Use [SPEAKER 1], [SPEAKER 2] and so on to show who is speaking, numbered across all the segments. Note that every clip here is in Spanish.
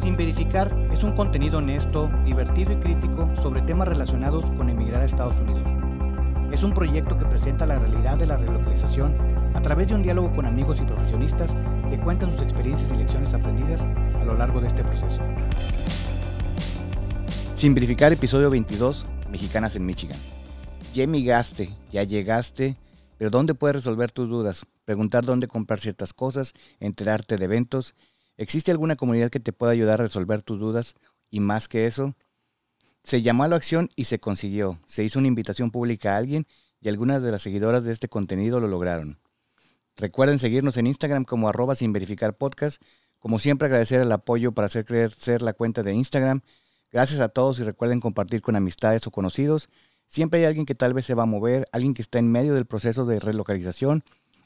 [SPEAKER 1] Sin verificar es un contenido honesto, divertido y crítico sobre temas relacionados con emigrar a Estados Unidos. Es un proyecto que presenta la realidad de la relocalización a través de un diálogo con amigos y profesionistas que cuentan sus experiencias y lecciones aprendidas a lo largo de este proceso. Sin verificar episodio 22, Mexicanas en Michigan. Ya emigraste, ya llegaste, pero ¿dónde puedes resolver tus dudas? Preguntar dónde comprar ciertas cosas, enterarte de eventos. ¿Existe alguna comunidad que te pueda ayudar a resolver tus dudas? Y más que eso, se llamó a la acción y se consiguió. Se hizo una invitación pública a alguien y algunas de las seguidoras de este contenido lo lograron. Recuerden seguirnos en Instagram como arroba sin verificar. Como siempre agradecer el apoyo para hacer crecer la cuenta de Instagram. Gracias a todos y recuerden compartir con amistades o conocidos. Siempre hay alguien que tal vez se va a mover, alguien que está en medio del proceso de relocalización.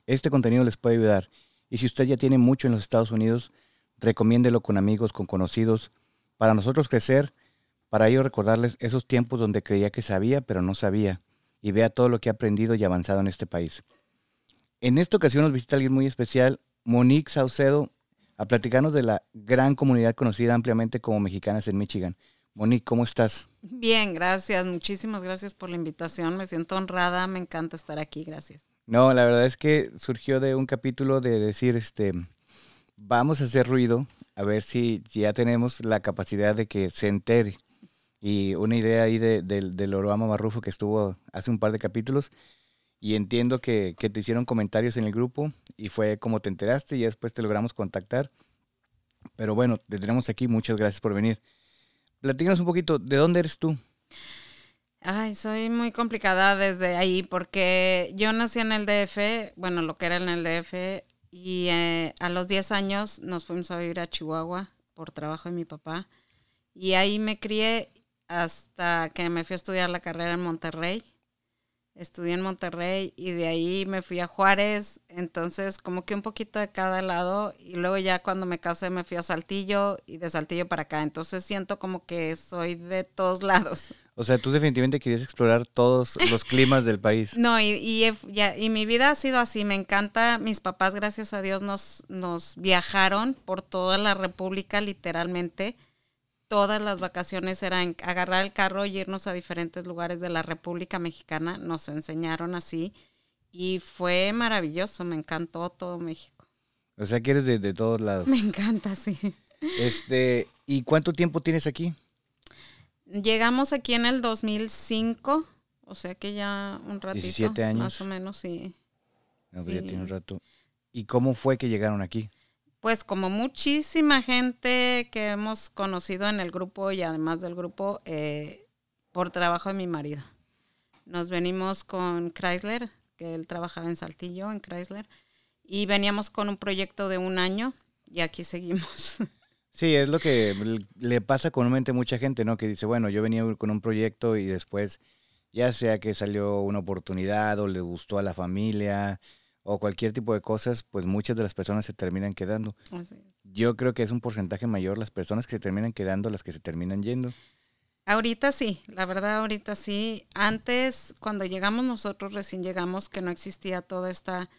[SPEAKER 1] Este contenido les puede ayudar. Y si usted ya tiene mucho en los Estados Unidos, recomiéndelo con amigos, con conocidos. Para nosotros crecer, para ello recordarles esos tiempos donde creía que sabía, pero no sabía. Y vea todo lo que ha aprendido y avanzado en este país. En esta ocasión nos visita alguien muy especial, Monique Saucedo, a platicarnos de la gran comunidad conocida ampliamente como Mexicanas en Michigan. Monique, ¿cómo estás?
[SPEAKER 2] Bien, gracias. Muchísimas gracias por la invitación. Me siento honrada. Me encanta estar aquí. Gracias.
[SPEAKER 1] No, la verdad es que surgió de un capítulo de decir, este, vamos a hacer ruido, a ver si ya tenemos la capacidad de que se entere. Y una idea ahí de, del Oroama Marrufo que estuvo hace un par de capítulos. Y entiendo que, que te hicieron comentarios en el grupo y fue como te enteraste y después te logramos contactar. Pero bueno, te tenemos aquí. Muchas gracias por venir. Platícanos un poquito, ¿de dónde eres tú?
[SPEAKER 2] Ay, soy muy complicada desde ahí porque yo nací en el DF, bueno, lo que era en el DF, y eh, a los 10 años nos fuimos a vivir a Chihuahua por trabajo de mi papá. Y ahí me crié hasta que me fui a estudiar la carrera en Monterrey estudié en Monterrey y de ahí me fui a Juárez, entonces como que un poquito de cada lado y luego ya cuando me casé me fui a Saltillo y de Saltillo para acá, entonces siento como que soy de todos lados.
[SPEAKER 1] O sea, tú definitivamente querías explorar todos los climas del país.
[SPEAKER 2] No, y, y, ya, y mi vida ha sido así, me encanta, mis papás gracias a Dios nos, nos viajaron por toda la República literalmente todas las vacaciones eran agarrar el carro y irnos a diferentes lugares de la República Mexicana. Nos enseñaron así y fue maravilloso, me encantó todo México.
[SPEAKER 1] O sea que eres de, todos lados.
[SPEAKER 2] Me encanta, sí.
[SPEAKER 1] Este, ¿y cuánto tiempo tienes aquí?
[SPEAKER 2] Llegamos aquí en el 2005, o sea que ya un ratito.
[SPEAKER 1] 17 años.
[SPEAKER 2] Más o menos, sí.
[SPEAKER 1] No, pues Ya tiene un rato. ¿Y cómo fue que llegaron aquí?
[SPEAKER 2] Pues como muchísima gente que hemos conocido en el grupo y además del grupo, eh, por trabajo de mi marido. Nos venimos con Chrysler, que él trabajaba en Saltillo, en Chrysler, y veníamos con un proyecto de un año y aquí seguimos.
[SPEAKER 1] Sí, es lo que le pasa comúnmente a mucha gente, ¿no? Que dice, bueno, yo venía con un proyecto y después, ya sea que salió una oportunidad o le gustó a la familia, o cualquier tipo de cosas, pues muchas de las personas se terminan quedando. Yo creo que es un porcentaje mayor las personas que se terminan quedando las que se terminan yendo.
[SPEAKER 2] Ahorita sí, la verdad ahorita sí. Antes, cuando llegamos nosotros, recién llegamos, que no existía toda esta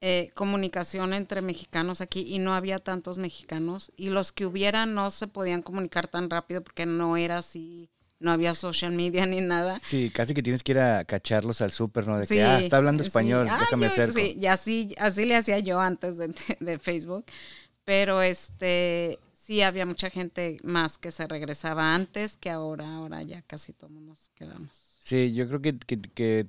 [SPEAKER 2] eh, comunicación entre mexicanos aquí y no había tantos mexicanos y los que hubieran no se podían comunicar tan rápido porque no era así no había social media ni nada.
[SPEAKER 1] Sí, casi que tienes que ir a cacharlos al súper, ¿no? De que, ah, está hablando español, déjame hacerlo.
[SPEAKER 2] Sí, y así, así le hacía yo antes de, Facebook. Pero este, sí había mucha gente más que se regresaba antes que ahora. Ahora ya casi todos nos quedamos.
[SPEAKER 1] Sí, yo creo que, que,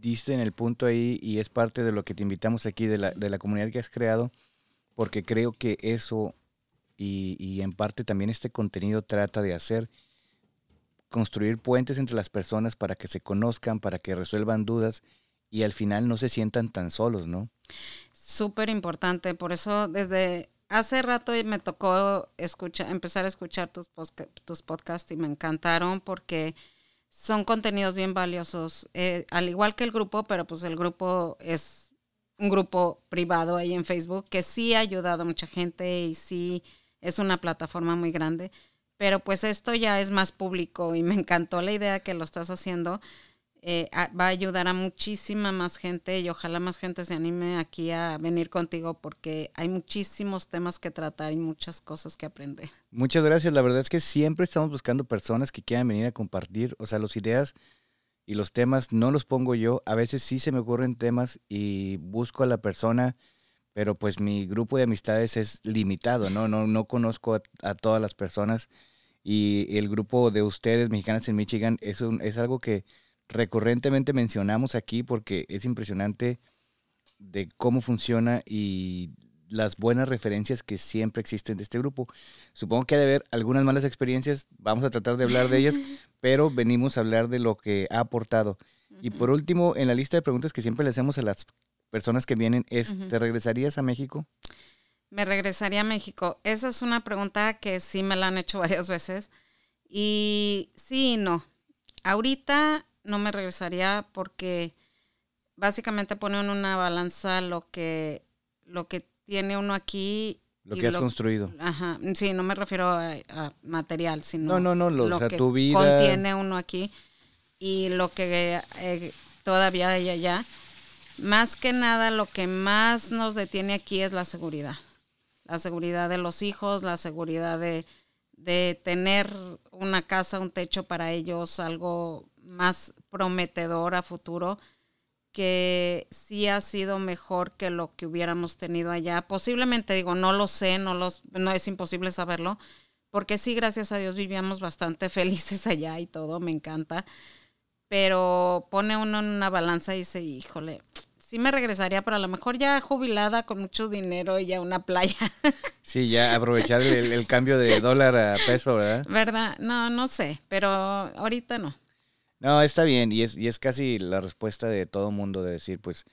[SPEAKER 1] diste en el punto ahí y es parte de lo que te invitamos aquí, de la, de la comunidad que has creado, porque creo que eso y, y en parte también este contenido trata de hacer construir puentes entre las personas para que se conozcan, para que resuelvan dudas y al final no se sientan tan solos, ¿no?
[SPEAKER 2] Súper importante, por eso desde hace rato me tocó escuchar, empezar a escuchar tus, tus podcasts y me encantaron porque son contenidos bien valiosos, eh, al igual que el grupo, pero pues el grupo es un grupo privado ahí en Facebook que sí ha ayudado a mucha gente y sí es una plataforma muy grande pero pues esto ya es más público y me encantó la idea que lo estás haciendo. eh, va a ayudar a muchísima más gente y ojalá más gente se anime aquí a venir contigo porque hay muchísimos temas que tratar y muchas cosas que aprender.
[SPEAKER 1] Muchas gracias. La verdad es que siempre estamos buscando personas que quieran venir a compartir, o sea, las ideas y los temas no los pongo yo. A veces sí se me ocurren temas y busco a la persona, pero pues mi grupo de amistades es limitado, ¿no? No, no conozco a, a todas las personas y el grupo de ustedes, mexicanas en Michigan, es, un, es algo que recurrentemente mencionamos aquí porque es impresionante de cómo funciona y las buenas referencias que siempre existen de este grupo. Supongo que ha de haber algunas malas experiencias, vamos a tratar de hablar de ellas, pero venimos a hablar de lo que ha aportado. Y por último, en la lista de preguntas que siempre le hacemos a las personas que vienen es, ¿te regresarías a México?
[SPEAKER 2] Me regresaría a México. Esa es una pregunta que sí me la han hecho varias veces. Y sí y no. Ahorita no me regresaría porque básicamente pone en una balanza lo que, lo que tiene uno aquí.
[SPEAKER 1] Lo que has construido.
[SPEAKER 2] Ajá, sí, no me refiero a, material, sino
[SPEAKER 1] no, no, no, lo, que tu vida...
[SPEAKER 2] contiene uno aquí y lo que eh, todavía hay allá. Más que nada, lo que más nos detiene aquí es la seguridad. La seguridad de los hijos, la seguridad de, de tener una casa, un techo para ellos, algo más prometedor a futuro, que sí ha sido mejor que lo que hubiéramos tenido allá. Posiblemente, digo, no lo sé, no, los, no es imposible saberlo, porque sí, gracias a Dios, vivíamos bastante felices allá y todo, me encanta. Pero pone uno en una balanza y dice, híjole, sí me regresaría, pero a lo mejor ya jubilada con mucho dinero y ya una playa.
[SPEAKER 1] Sí, ya aprovechar el, el, cambio de dólar a peso, ¿verdad?
[SPEAKER 2] ¿Verdad? No, no sé, pero ahorita no.
[SPEAKER 1] No, está bien, y es, y es casi la respuesta de todo mundo de decir, pues,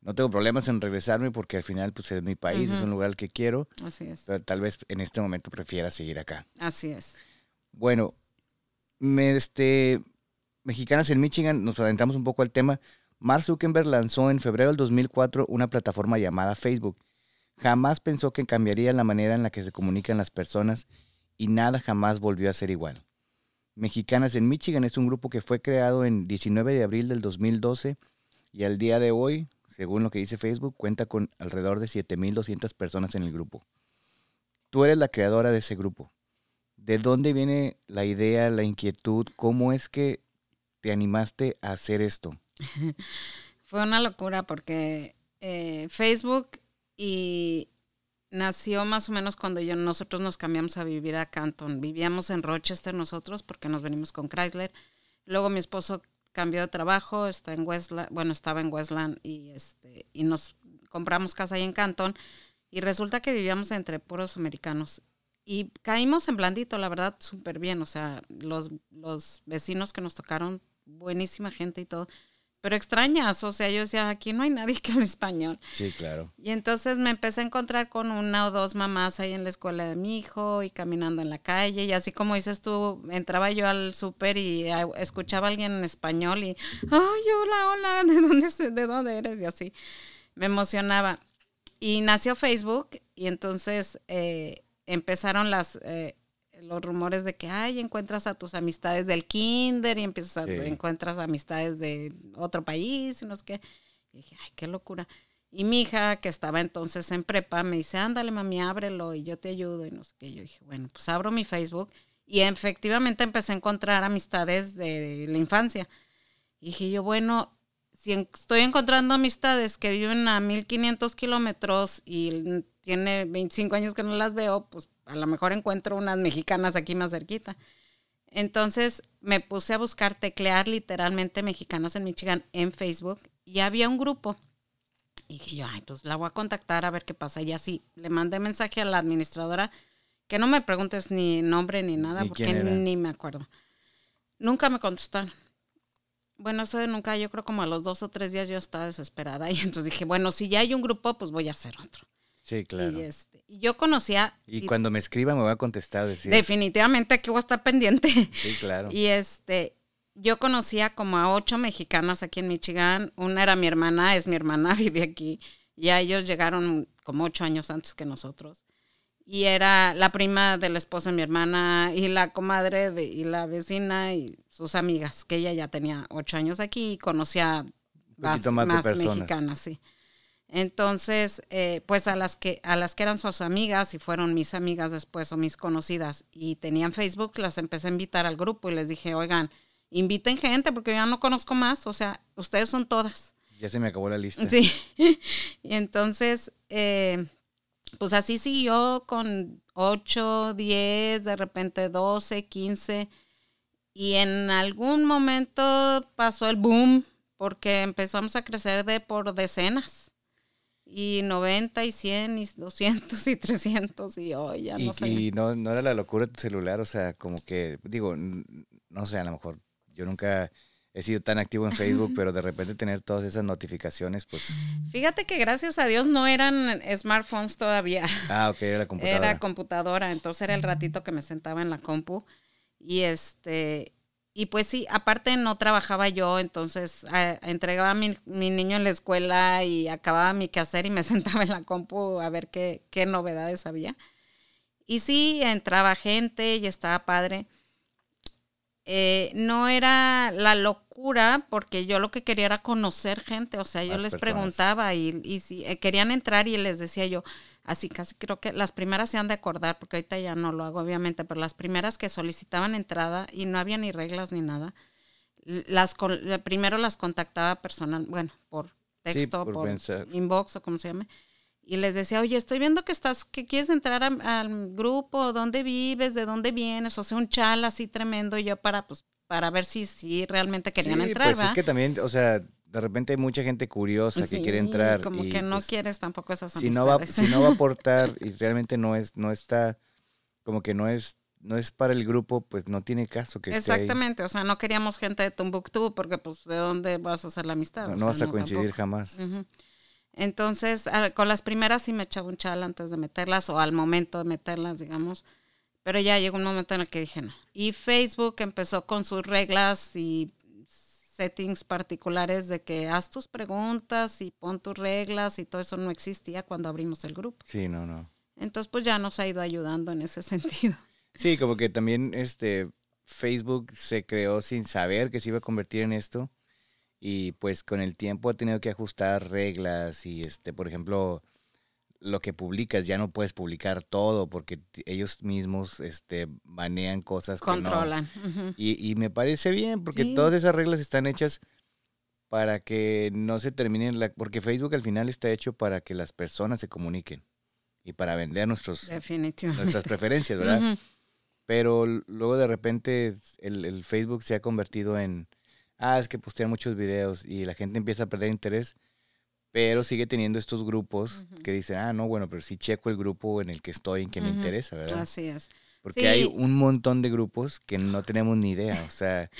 [SPEAKER 1] no tengo problemas en regresarme porque al final, pues, es mi país, es un lugar que quiero.
[SPEAKER 2] Así es.
[SPEAKER 1] Pero tal vez en este momento prefiera seguir acá.
[SPEAKER 2] Así es.
[SPEAKER 1] Bueno, me, este, Mexicanas en Michigan, nos adentramos un poco al tema. Mark Zuckerberg lanzó en febrero del 2004 una plataforma llamada Facebook. Jamás pensó que cambiaría la manera en la que se comunican las personas y nada jamás volvió a ser igual. Mexicanas en Michigan es un grupo que fue creado en 19 de abril del 2012 y al día de hoy, según lo que dice Facebook, cuenta con alrededor de 7.200 personas en el grupo. Tú eres la creadora de ese grupo. ¿De dónde viene la idea, la inquietud? ¿Cómo es que te animaste a hacer esto?
[SPEAKER 2] Fue una locura porque eh, Facebook y nació más o menos cuando yo, nosotros nos cambiamos a vivir a Canton. Vivíamos en Rochester nosotros porque nos venimos con Chrysler. Luego mi esposo cambió de trabajo, está en Westland, bueno, estaba en Westland y este y nos compramos casa ahí en Canton y resulta que vivíamos entre puros americanos y caímos en blandito, la verdad, súper bien, o sea, los, los vecinos que nos tocaron, buenísima gente y todo pero extrañas, o sea, yo decía, aquí no hay nadie que hable español.
[SPEAKER 1] Sí, claro.
[SPEAKER 2] Y entonces me empecé a encontrar con una o dos mamás ahí en la escuela de mi hijo y caminando en la calle y así como dices tú, entraba yo al súper y escuchaba a alguien en español y, ay, hola, hola, ¿de dónde, ¿de dónde eres? Y así, me emocionaba. Y nació Facebook y entonces eh, empezaron las... Eh, los rumores de que, ay, encuentras a tus amistades del kinder y empiezas a, encuentras amistades de otro país y no sé qué. Y dije, ay, qué locura. Y mi hija, que estaba entonces en prepa, me dice, ándale, mami, ábrelo y yo te ayudo y no sé qué. Yo dije, bueno, pues abro mi Facebook y efectivamente empecé a encontrar amistades de la infancia. Y dije yo, bueno, si estoy encontrando amistades que viven a 1500 kilómetros y tiene 25 años que no las veo, pues a lo mejor encuentro unas mexicanas aquí más cerquita. Entonces me puse a buscar, teclear literalmente mexicanas en Michigan en Facebook y había un grupo. Y dije yo, ay, pues la voy a contactar a ver qué pasa. Y así le mandé mensaje a la administradora, que no me preguntes ni nombre ni nada, porque ni me acuerdo. Nunca me contestaron. Bueno, eso de nunca, yo creo como a los dos o tres días yo estaba desesperada. Y entonces dije, bueno, si ya hay un grupo, pues voy a hacer otro.
[SPEAKER 1] Sí, claro.
[SPEAKER 2] Y este, yo conocía...
[SPEAKER 1] Y, cuando me escriba me voy a contestar.
[SPEAKER 2] Decir, definitivamente aquí voy a estar pendiente.
[SPEAKER 1] Sí, claro.
[SPEAKER 2] Y este, yo conocía como a ocho mexicanas aquí en Michigan. Una era mi hermana, es mi hermana, vive aquí. Ya ellos llegaron como ocho años antes que nosotros. y era la prima de la esposa de mi hermana y la comadre de, y la vecina y sus amigas, que ella ya tenía ocho años aquí y conocía más, más mexicanas, sí. Entonces, eh, pues a las que a las que eran sus amigas y fueron mis amigas después o mis conocidas y tenían Facebook, las empecé a invitar al grupo y les dije, oigan, inviten gente porque yo ya no conozco más, o sea, ustedes son todas.
[SPEAKER 1] Ya se me acabó la lista.
[SPEAKER 2] Sí. y entonces, eh, pues así siguió con 8, 10, de repente 12, 15. Y en algún momento pasó el boom porque empezamos a crecer de por decenas. Y 90 y 100 y 200 y 300 y hoy ya no sé.
[SPEAKER 1] Y no, no era la locura de tu celular, o sea, como que, digo, no sé, a lo mejor yo nunca he sido tan activo en Facebook, pero de repente tener todas esas notificaciones, pues...
[SPEAKER 2] Fíjate que gracias a Dios no eran smartphones todavía.
[SPEAKER 1] Ah, ok, era computadora.
[SPEAKER 2] Era computadora, entonces era el ratito que me sentaba en la compu. Y este, y pues sí, aparte no trabajaba yo, entonces entregaba a mi, mi, niño en la escuela y acababa mi quehacer y me sentaba en la compu a ver qué, qué novedades había. Y sí, entraba gente y estaba padre. Eh, no era la locura, porque yo lo que quería era conocer gente, o sea, yo les preguntaba y, y si eh, querían entrar y les decía yo, así casi creo que las primeras se han de acordar, porque ahorita ya no lo hago obviamente, pero las primeras que solicitaban entrada y no había ni reglas ni nada, las primero las contactaba personal, bueno, por texto, por, inbox o como se llame, y les decía, oye, estoy viendo que estás, que quieres entrar al grupo, ¿dónde vives? ¿De dónde vienes? O sea, un chal así tremendo yo para, pues, para ver si, si realmente querían sí, entrar,
[SPEAKER 1] pues es que también, o sea, de repente hay mucha gente curiosa que quiere entrar.
[SPEAKER 2] como que no pues, quieres tampoco esas
[SPEAKER 1] si no va Si no va a aportar y realmente no es, no está, como que no es no es para el grupo, pues no tiene caso que
[SPEAKER 2] Exactamente, o sea, no queríamos gente de Tumbuktu porque pues de dónde vas a hacer la amistad.
[SPEAKER 1] No, vas a coincidir jamás.
[SPEAKER 2] Entonces, con las primeras sí me echaba un chal antes de meterlas o al momento de meterlas, digamos. Pero ya llegó un momento en el que dije no. Y Facebook empezó con sus reglas y settings particulares de que haz tus preguntas y pon tus reglas y todo eso no existía cuando abrimos el grupo.
[SPEAKER 1] Sí, no, no.
[SPEAKER 2] Entonces, pues ya nos ha ido ayudando en ese sentido.
[SPEAKER 1] Sí, como que también este Facebook se creó sin saber que se iba a convertir en esto y pues con el tiempo ha tenido que ajustar reglas y este, por ejemplo, lo que publicas ya no puedes publicar todo porque ellos mismos este banean cosas
[SPEAKER 2] controlan
[SPEAKER 1] que no. y, y, me parece bien porque todas esas reglas están hechas para que no se terminen la porque Facebook al final está hecho para que las personas se comuniquen y para vender nuestros nuestras preferencias verdad pero luego de repente el, el Facebook se ha convertido en ah, es que postean muchos videos y la gente empieza a perder interés, pero sigue teniendo estos grupos que dicen, ah, no, bueno, pero sí checo el grupo en el que estoy, en que me interesa, ¿verdad?
[SPEAKER 2] Así es.
[SPEAKER 1] Porque hay un montón de grupos que no tenemos ni idea. O sea,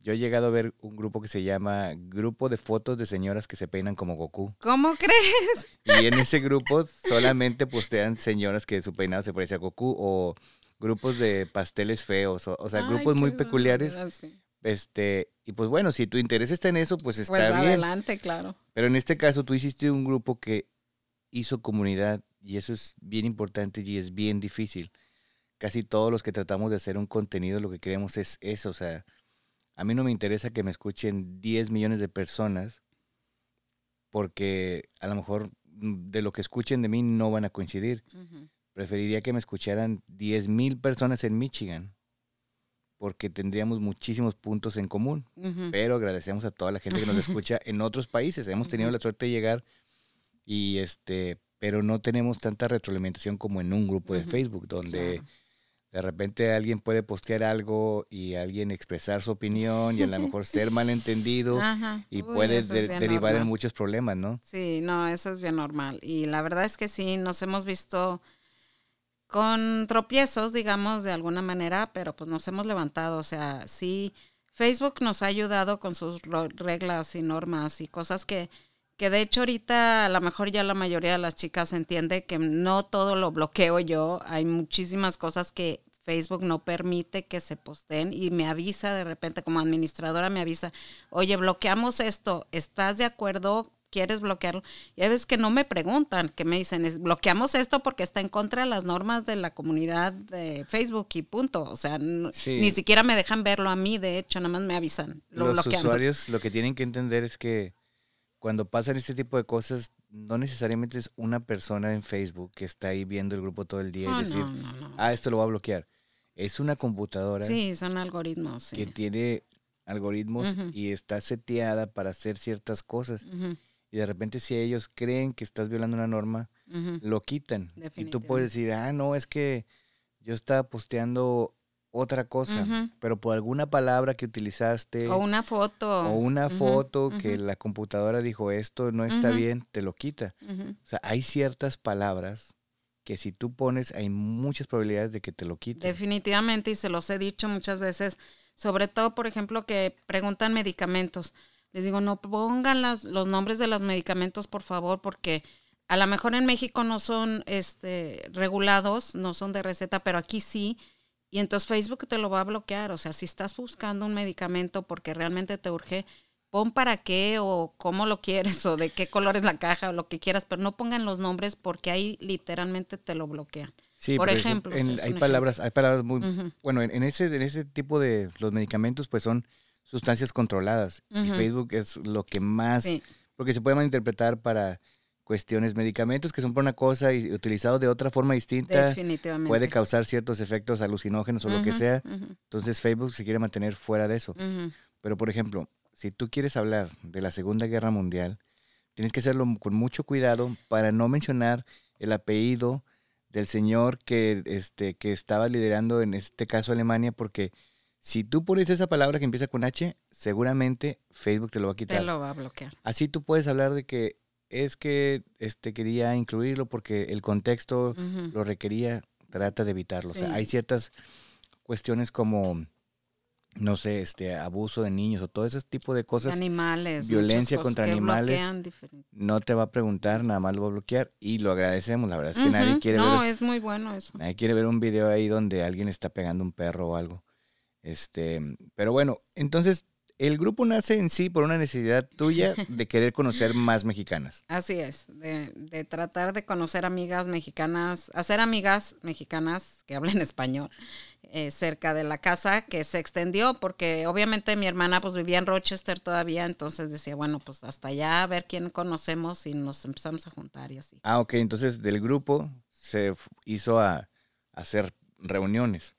[SPEAKER 1] yo he llegado a ver un grupo que se llama Grupo de Fotos de Señoras que se peinan como Goku.
[SPEAKER 2] ¿Cómo crees?
[SPEAKER 1] Y en ese grupo solamente postean señoras que su peinado se parece a Goku o grupos de pasteles feos. O, sea, grupos muy peculiares. Este, y pues bueno, si tu interés está en eso, pues está pues bien.
[SPEAKER 2] adelante, claro.
[SPEAKER 1] Pero en este caso tú hiciste un grupo que hizo comunidad y eso es bien importante y es bien difícil. Casi todos los que tratamos de hacer un contenido lo que queremos es eso, o sea, a mí no me interesa que me escuchen 10 millones de personas porque a lo mejor mm, de lo que escuchen de mí no van a coincidir. Preferiría que me escucharan 10 mil personas en Michigan porque tendríamos muchísimos puntos en común. Pero agradecemos a toda la gente que nos escucha en otros países. Hemos tenido la suerte de llegar y este, pero no tenemos tanta retroalimentación como en un grupo de Facebook donde de repente alguien puede postear algo y alguien expresar su opinión y a lo mejor ser malentendido y puede derivar en muchos problemas, ¿no?
[SPEAKER 2] Sí, no, eso es bien normal. Y la verdad es que sí, nos hemos visto con tropiezos, digamos, de alguna manera, pero pues nos hemos levantado. O sea, sí, Facebook nos ha ayudado con sus reglas y normas y cosas que, que de hecho ahorita a lo mejor ya la mayoría de las chicas entiende que no todo lo bloqueo yo. Hay muchísimas cosas que Facebook no permite que se posteen y me avisa de repente como administradora me avisa, oye, bloqueamos esto, ¿estás de acuerdo? Quieres bloquearlo. Y hay veces que no me preguntan, que me dicen, es, bloqueamos esto porque está en contra de las normas de la comunidad de Facebook y punto. O sea, ni siquiera me dejan verlo a mí, de hecho, nada más me avisan.
[SPEAKER 1] Lo Los usuarios lo que tienen que entender es que cuando pasan este tipo de cosas, no necesariamente es una persona en Facebook que está ahí viendo el grupo todo el día y decir, ah, esto lo va a bloquear. Es una computadora.
[SPEAKER 2] Sí, son algoritmos.
[SPEAKER 1] Que tiene algoritmos y está seteada para hacer ciertas cosas. Y de repente si ellos creen que estás violando una norma, lo quitan. Y tú puedes decir, ah, no, es que yo estaba posteando otra cosa, pero por alguna palabra que utilizaste.
[SPEAKER 2] O una foto.
[SPEAKER 1] O una foto que la computadora dijo esto no está bien, te lo quita. O sea, hay ciertas palabras que si tú pones hay muchas probabilidades de que te lo quiten.
[SPEAKER 2] Definitivamente, y se los he dicho muchas veces, sobre todo, por ejemplo, que preguntan medicamentos. Les digo, no pongan las, los nombres de los medicamentos, por favor, porque a lo mejor en México no son este, regulados, no son de receta, pero aquí sí y entonces Facebook te lo va a bloquear. O sea, si estás buscando un medicamento porque realmente te urge, pon para qué o cómo lo quieres o de qué color es la caja o lo que quieras, pero no pongan los nombres porque ahí literalmente te lo bloquean. Sí, por ejemplo,
[SPEAKER 1] hay palabras, hay palabras muy bueno en, ese en ese tipo de los medicamentos pues son sustancias controladas y Facebook es lo que más porque se puede malinterpretar para cuestiones, medicamentos que son por una cosa y utilizados de otra forma distinta, puede causar ciertos efectos alucinógenos o lo que sea. Entonces Facebook se quiere mantener fuera de eso. Pero por ejemplo, si tú quieres hablar de la Segunda Guerra Mundial, tienes que hacerlo con mucho cuidado para no mencionar el apellido del señor que, este, que estaba liderando en este caso Alemania, porque si tú pones esa palabra que empieza con H, seguramente Facebook te lo va a quitar.
[SPEAKER 2] Te lo va a bloquear.
[SPEAKER 1] Así tú puedes hablar de que es que este, quería incluirlo porque el contexto lo requería, trata de evitarlo. O sea, hay ciertas cuestiones como, no sé, este abuso de niños o todo ese tipo de cosas.
[SPEAKER 2] Animales.
[SPEAKER 1] Violencia contra animales. No te va a preguntar, nada más lo va a bloquear y lo agradecemos. La verdad es que nadie quiere
[SPEAKER 2] ver.
[SPEAKER 1] No,
[SPEAKER 2] es muy bueno eso.
[SPEAKER 1] Nadie quiere ver un video ahí donde alguien está pegando un perro o algo. Este, pero bueno, entonces el grupo nace en sí por una necesidad tuya de querer conocer más mexicanas.
[SPEAKER 2] Así es, de, tratar de conocer amigas mexicanas, hacer amigas mexicanas que hablen español eh, cerca de la casa que se extendió porque obviamente mi hermana pues vivía en Rochester todavía, entonces decía, bueno, pues hasta allá a ver quién conocemos y nos empezamos a juntar y así.
[SPEAKER 1] Ah, ok, entonces del grupo se hizo a hacer reuniones.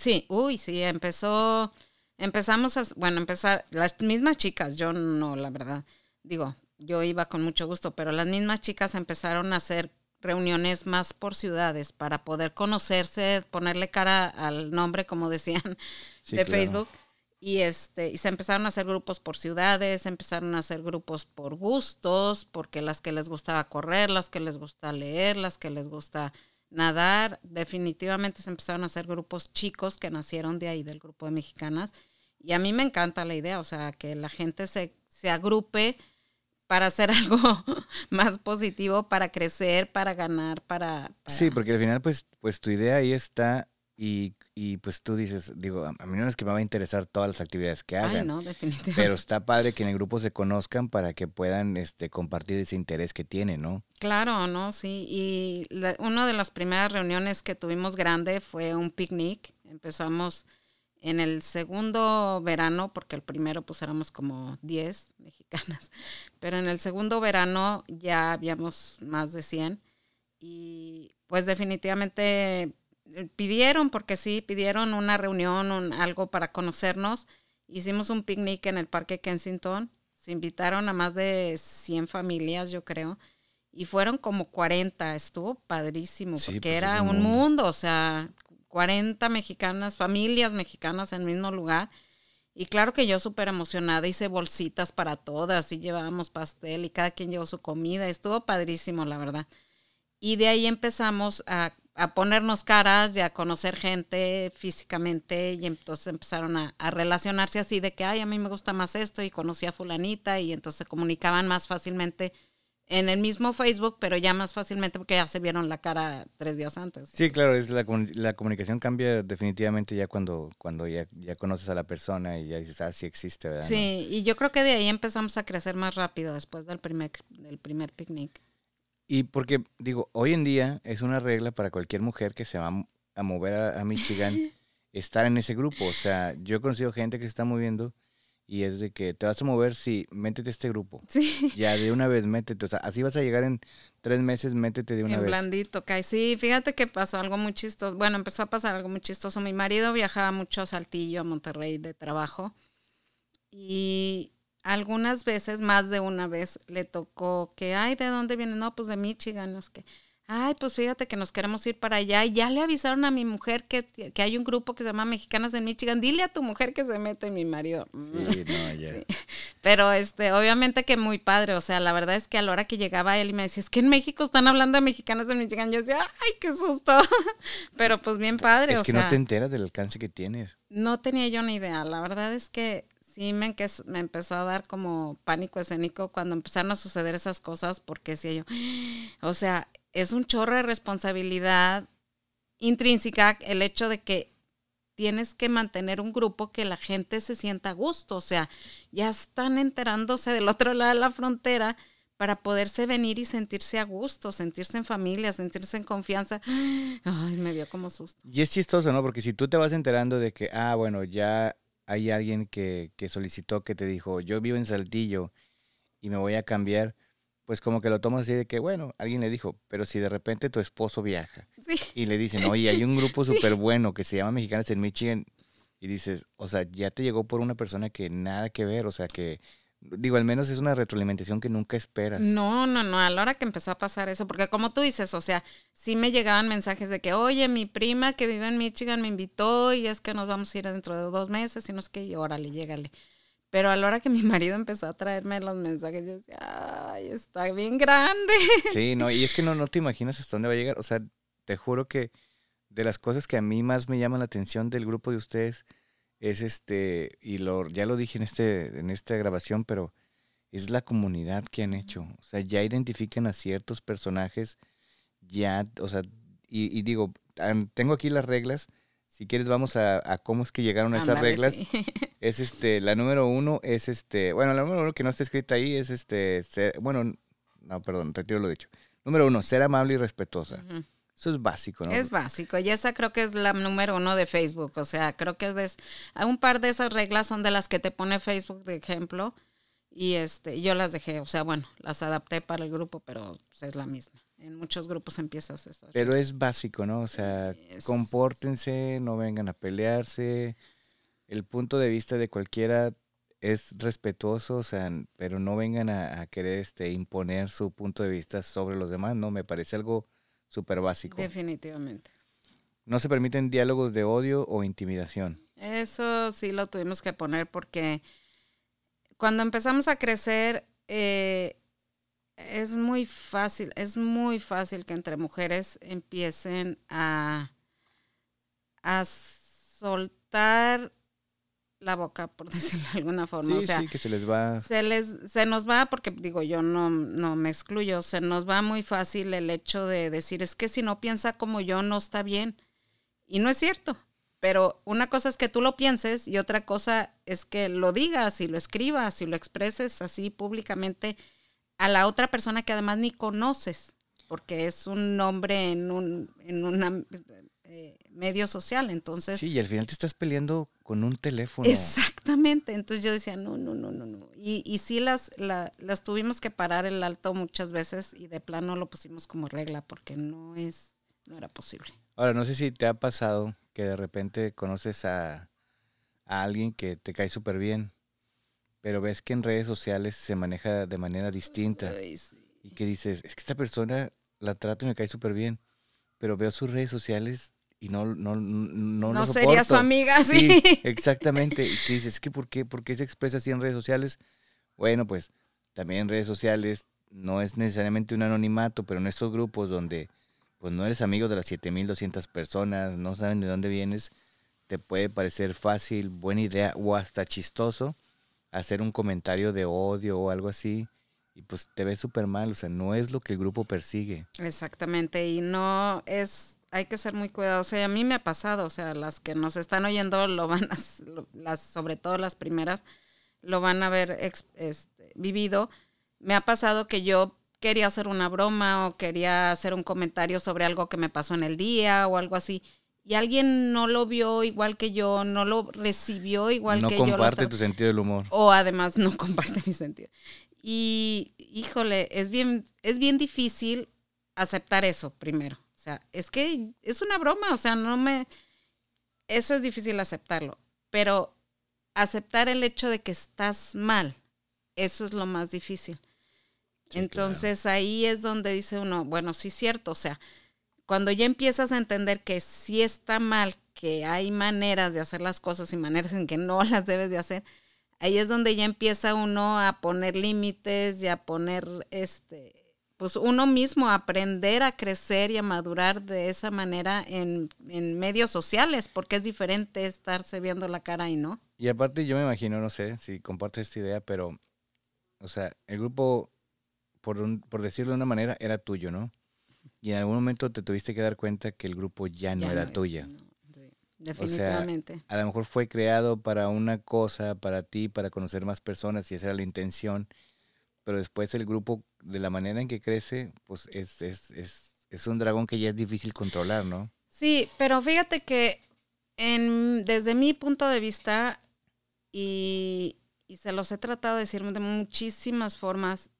[SPEAKER 2] Sí, uy, sí, empezó Empezamos a, bueno, empezar, las mismas chicas, yo no, la verdad, digo, yo iba con mucho gusto, pero las mismas chicas empezaron a hacer reuniones más por ciudades para poder conocerse, ponerle cara al nombre, como decían, de Facebook. Y este, y se empezaron a hacer grupos por ciudades, empezaron a hacer grupos por gustos, porque las que les gustaba correr, las que les gusta leer, las que les gusta nadar, definitivamente se empezaron a hacer grupos chicos que nacieron de ahí, del grupo de mexicanas. Y a mí me encanta la idea, o sea, que la gente se, se agrupe para hacer algo más positivo, para crecer, para ganar, para,
[SPEAKER 1] Sí, porque al final, pues, pues tu idea ahí está y, y, pues tú dices, digo, a mí no es que me va a interesar todas las actividades que hagan. Ay,
[SPEAKER 2] no, definitivamente.
[SPEAKER 1] Pero está padre que en el grupo se conozcan para que puedan este, compartir ese interés que tienen, ¿no?
[SPEAKER 2] Claro, ¿no? Sí. Y una de las primeras reuniones que tuvimos grande fue un picnic. Empezamos en el segundo verano, porque el primero pues éramos como 10 mexicanas, pero en el segundo verano ya habíamos más de 100 y pues definitivamente pidieron, porque sí, pidieron una reunión, algo para conocernos. Hicimos un picnic en el Parque Kensington, se invitaron a más de 100 familias, yo creo, y fueron como 40, estuvo padrísimo, porque pues, era un mundo, o sea, 40 mexicanas, familias mexicanas en el mismo lugar. Y claro que yo súper emocionada, hice bolsitas para todas y llevábamos pastel y cada quien llevó su comida. Estuvo padrísimo, la verdad. Y de ahí empezamos a, a ponernos caras y a conocer gente físicamente y entonces empezaron a, a, relacionarse así de que, ay, a mí me gusta más esto y conocí a fulanita y entonces se comunicaban más fácilmente en el mismo Facebook, pero ya más fácilmente porque ya se vieron la cara tres días antes.
[SPEAKER 1] Sí, claro, es la, la comunicación cambia definitivamente ya cuando, cuando ya, ya conoces a la persona y ya dices, ah, sí existe, ¿verdad?
[SPEAKER 2] Sí, y yo creo que de ahí empezamos a crecer más rápido después del primer, del primer picnic.
[SPEAKER 1] Y porque, digo, hoy en día es una regla para cualquier mujer que se va a mover a, a Michigan estar en ese grupo. O sea, yo he conocido gente que se está moviendo y es de que te vas a mover, sí, métete a este grupo. Sí. Ya de una vez métete. O sea, así vas a llegar en tres meses, métete de una
[SPEAKER 2] en
[SPEAKER 1] vez.
[SPEAKER 2] blandito, Kai. Sí, fíjate que pasó algo muy chistoso. Bueno, empezó a pasar algo muy chistoso. Mi marido viajaba mucho a Saltillo, a Monterrey de trabajo. Y algunas veces, más de una vez, le tocó que, ay, ¿de dónde viene? No, pues de Michigan, es que ay, pues fíjate que nos queremos ir para allá y ya le avisaron a mi mujer que, que hay un grupo que se llama Mexicanas en Michigan, dile a tu mujer que se mete mi marido. Sí, no, ya. Pero este, obviamente que muy padre, o sea, la verdad es que a la hora que llegaba él y me decía, es que en México están hablando de Mexicanas en Michigan, yo decía, ay, qué susto. Pero pues bien padre.
[SPEAKER 1] Es que no te enteras del alcance que tienes.
[SPEAKER 2] No tenía yo ni idea, la verdad es que sí me, me empezó a dar como pánico escénico cuando empezaron a suceder esas cosas, porque decía yo, o sea, es un chorro de responsabilidad intrínseca el hecho de que tienes que mantener un grupo que la gente se sienta a gusto, o sea, ya están enterándose del otro lado de la frontera para poderse venir y sentirse a gusto, sentirse en familia, sentirse en confianza. Ay, me dio como susto.
[SPEAKER 1] Y es chistoso, ¿no? Porque si tú te vas enterando de que, ah, bueno, ya hay alguien que, que solicitó, que te dijo, yo vivo en Saltillo y me voy a cambiar, pues como que lo tomas así de que, bueno, alguien le dijo, pero si de repente tu esposo viaja y le dicen, oye, hay un grupo súper bueno que se llama Mexicanas en Michigan, y dices, o sea, ya te llegó por una persona que nada que ver, o sea, que, digo, al menos es una retroalimentación que nunca esperas.
[SPEAKER 2] No, no, no, a la hora que empezó a pasar eso, porque como tú dices, o sea, sí me llegaban mensajes de que, oye, mi prima que vive en Michigan me invitó y es que nos vamos a ir dentro de dos meses y no es que, y órale, llégale. Pero a la hora que mi marido empezó a traerme los mensajes, yo decía, ay, está bien grande.
[SPEAKER 1] Sí, no, y es que no, no te imaginas hasta dónde va a llegar. O sea, te juro que de las cosas que a mí más me llaman la atención del grupo de ustedes es este, y lo, ya lo dije en, este, en esta grabación, pero es la comunidad que han hecho. O sea, ya identifican a ciertos personajes, ya, o sea, y, y digo, tengo aquí las reglas si quieres, vamos a, cómo es que llegaron a esas reglas. Es este, la número uno es este, bueno, la número uno que no está escrita ahí es este, bueno, no, perdón, retiro lo dicho. Número uno, ser amable y respetuosa. Eso es básico, ¿no?
[SPEAKER 2] Es básico. Y esa creo que es la número uno de Facebook. O sea, creo que es un par de esas reglas son de las que te pone Facebook de ejemplo. Y este, yo las dejé, o sea, bueno, las adapté para el grupo, pero es la misma en muchos grupos empiezas eso.
[SPEAKER 1] Pero es básico, ¿no? O sea, compórtense, no vengan a pelearse. El punto de vista de cualquiera es respetuoso, o sea, pero no vengan a, querer este, imponer su punto de vista sobre los demás, ¿no? Me parece algo súper básico.
[SPEAKER 2] Definitivamente.
[SPEAKER 1] No se permiten diálogos de odio o intimidación.
[SPEAKER 2] Eso sí lo tuvimos que poner porque cuando empezamos a crecer, eh, es muy fácil, es muy fácil que entre mujeres empiecen a, a soltar la boca, por decirlo de alguna forma.
[SPEAKER 1] Sí, sí, que se les va.
[SPEAKER 2] Se, les, se nos va, porque digo, yo no, no me excluyo, se nos va muy fácil el hecho de decir, es que si no piensa como yo, no está bien. Y no es cierto. Pero una cosa es que tú lo pienses y otra cosa es que lo digas y lo escribas y lo expreses así públicamente a la otra persona que además ni conoces, porque es un nombre en un en una, eh, medio social, entonces...
[SPEAKER 1] Sí, y al final te estás peleando con un teléfono.
[SPEAKER 2] Exactamente, entonces yo decía, no, no, no, no, no. Y, y sí las, las tuvimos que parar el alto muchas veces y de plano lo pusimos como regla porque no es, no era posible.
[SPEAKER 1] Ahora, no sé si te ha pasado que de repente conoces a, a alguien que te cae súper bien pero ves que en redes sociales se maneja de manera distinta. Y que dices, es que esta persona la trato y me cae súper bien, pero veo sus redes sociales y no no no
[SPEAKER 2] no, sería su amiga sí.
[SPEAKER 1] exactamente y que dices que por qué por qué se expresa así en redes sociales bueno pues también en redes sociales no es necesariamente un anonimato pero en estos grupos donde pues no eres amigo de las 7200 personas no saben de dónde vienes te puede parecer fácil buena idea o hasta chistoso hacer un comentario de odio o algo así y pues te ves súper mal, o sea, no es lo que el grupo persigue.
[SPEAKER 2] Exactamente, y no es, hay que ser muy cuidadosos. O sea, a mí me ha pasado, o sea, las que nos están oyendo lo van a, las, sobre todo las primeras, lo van a haber este, vivido. Me ha pasado que yo quería hacer una broma o quería hacer un comentario sobre algo que me pasó en el día o algo así. Y alguien no lo vio igual que yo, no lo recibió igual que yo.
[SPEAKER 1] No comparte tu sentido del humor.
[SPEAKER 2] O además no comparte mi sentido. Y híjole, es bien, es bien difícil aceptar eso primero. Sea, es que es una broma, o sea, no me... Eso es difícil aceptarlo. Pero aceptar el hecho de que estás mal, eso es lo más difícil. Entonces ahí es donde dice uno, bueno, sí es cierto, o sea, cuando ya empiezas a entender que sí está mal, que hay maneras de hacer las cosas y maneras en que no las debes de hacer, ahí es donde ya empieza uno a poner límites y a poner, este, pues uno mismo aprender a crecer y a madurar de esa manera en, en medios sociales, porque es diferente estarse viendo la cara y no.
[SPEAKER 1] Y aparte yo me imagino, no sé si compartes esta idea, pero, o sea, el grupo por, un, por decirlo de una manera, era tuyo, ¿no? Y en algún momento te tuviste que dar cuenta que el grupo ya no era tuya.
[SPEAKER 2] definitivamente.
[SPEAKER 1] a lo mejor fue creado para una cosa, para ti, para conocer más personas y esa era la intención. Pero después el grupo, de la manera en que crece, pues es, es, es, es un dragón que ya es difícil controlar, ¿no?
[SPEAKER 2] Sí, pero fíjate que en, desde mi punto de vista, y, y se los he tratado de decir de muchísimas formas,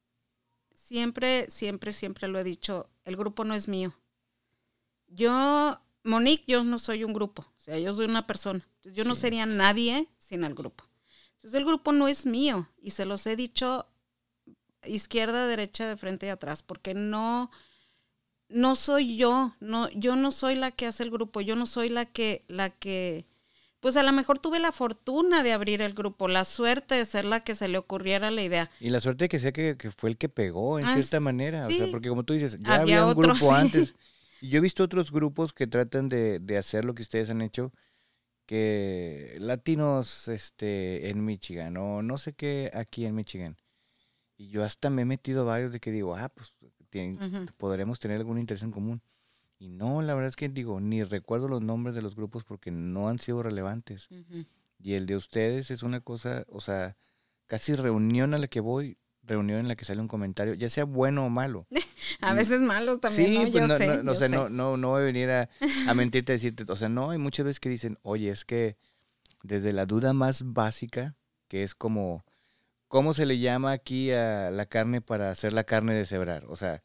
[SPEAKER 2] siempre, siempre, siempre lo he dicho, el grupo no es mío. Yo, Monique, yo no soy un grupo, o sea, yo soy una persona. yo no sería nadie sin el grupo. Entonces el grupo no es mío y se los he dicho izquierda, derecha, de frente y atrás, porque no, no soy yo, no, yo no soy la que hace el grupo, yo no soy la que, la que pues a lo mejor tuve la fortuna de abrir el grupo, la suerte de ser la que se le ocurriera la idea.
[SPEAKER 1] Y la suerte de que sea que, fue el que pegó en ah, cierta manera, o sea, porque como tú dices, ya había, un grupo antes. Y yo he visto otros grupos que tratan de, hacer lo que ustedes han hecho, que latinos este, en Michigan, o no sé qué aquí en Michigan. Y yo hasta me he metido varios de que digo, ah, pues podremos tener algún interés en común. Y no, la verdad es que digo, ni recuerdo los nombres de los grupos porque no han sido relevantes. Y el de ustedes es una cosa, o sea, casi reunión a la que voy, reunión en la que sale un comentario, ya sea bueno o malo.
[SPEAKER 2] a veces malos también. Sí, pues
[SPEAKER 1] no,
[SPEAKER 2] sé,
[SPEAKER 1] no, no, no, no, voy a venir a, a mentirte a decirte, o sea, no, hay muchas veces que dicen, oye, es que desde la duda más básica, que es como, ¿cómo se le llama aquí a la carne para hacer la carne de cebrar? O sea,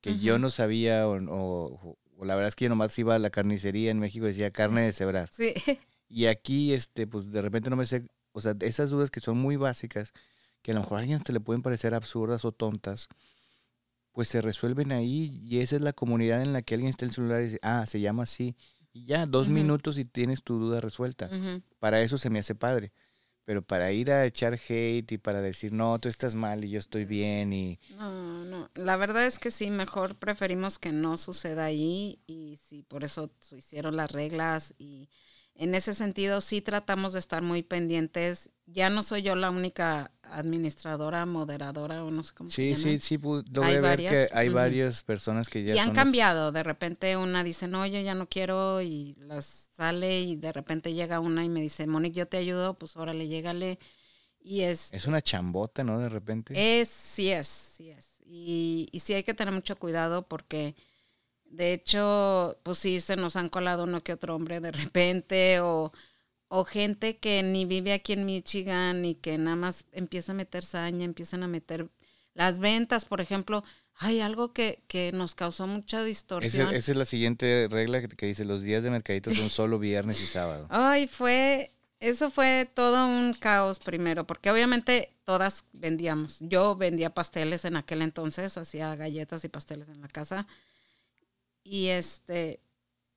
[SPEAKER 1] que yo no sabía o, o la verdad es que yo nomás iba a la carnicería en México y decía carne de cebrar.
[SPEAKER 2] Sí.
[SPEAKER 1] Y aquí, este, pues de repente no me sé, o sea, esas dudas que son muy básicas, que a lo mejor a alguien te le pueden parecer absurdas o tontas, pues se resuelven ahí y esa es la comunidad en la que alguien está en el celular y dice, ah, se llama así. Y ya, dos minutos y tienes tu duda resuelta. Para eso se me hace padre. Pero para ir a echar hate y para decir, no, tú estás mal y yo estoy bien y...
[SPEAKER 2] No, no, la verdad es que sí, mejor preferimos que no suceda ahí y sí, por eso hicieron las reglas y en ese sentido sí tratamos de estar muy pendientes. Ya no soy yo la única administradora, moderadora o no sé cómo
[SPEAKER 1] sí,
[SPEAKER 2] se
[SPEAKER 1] llama. Sí, sí, sí, hay ver que hay varias personas que ya
[SPEAKER 2] Y han cambiado, de repente una dice, no, yo ya no quiero y las sale y de repente llega una y me dice, Monique, yo te ayudo, pues órale, llégale. Y es...
[SPEAKER 1] Es una chambota, ¿no? De repente.
[SPEAKER 2] Es, sí es, sí es. Y, y sí hay que tener mucho cuidado porque de hecho, pues sí, se nos han colado uno que otro hombre de repente o, o gente que ni vive aquí en Michigan y que nada más empieza a meter saña, empiezan a meter las ventas, por ejemplo. Hay algo que, que nos causó mucha distorsión.
[SPEAKER 1] esa es la siguiente regla que, dice, los días de mercadito son solo viernes y sábado.
[SPEAKER 2] Ay, fue, eso fue todo un caos primero, porque obviamente todas vendíamos. Yo vendía pasteles en aquel entonces, hacía galletas y pasteles en la casa y este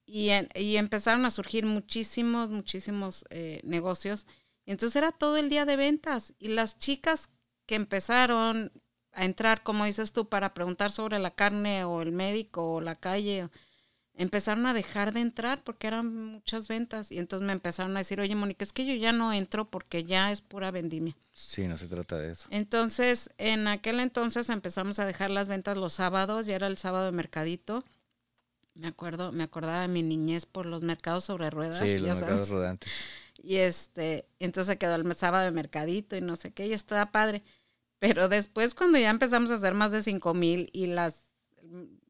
[SPEAKER 2] y, y empezaron a surgir muchísimos, muchísimos eh, negocios. Entonces era todo el día de ventas. Y las chicas que empezaron a entrar, como dices tú, para preguntar sobre la carne o el médico o la calle, empezaron a dejar de entrar porque eran muchas ventas y entonces me empezaron a decir, oye Mónica, es que yo ya no entro porque ya es pura vendimia.
[SPEAKER 1] Sí, no se trata de eso.
[SPEAKER 2] Entonces, en aquel entonces empezamos a dejar las ventas los sábados, ya era el sábado de mercadito. Me acuerdo, me acordaba de mi niñez por los mercados sobre ruedas.
[SPEAKER 1] Sí, los mercados rodantes.
[SPEAKER 2] Y este, entonces quedó el sábado de mercadito y no sé qué, y estaba padre. Pero después cuando ya empezamos a hacer más de cinco mil y las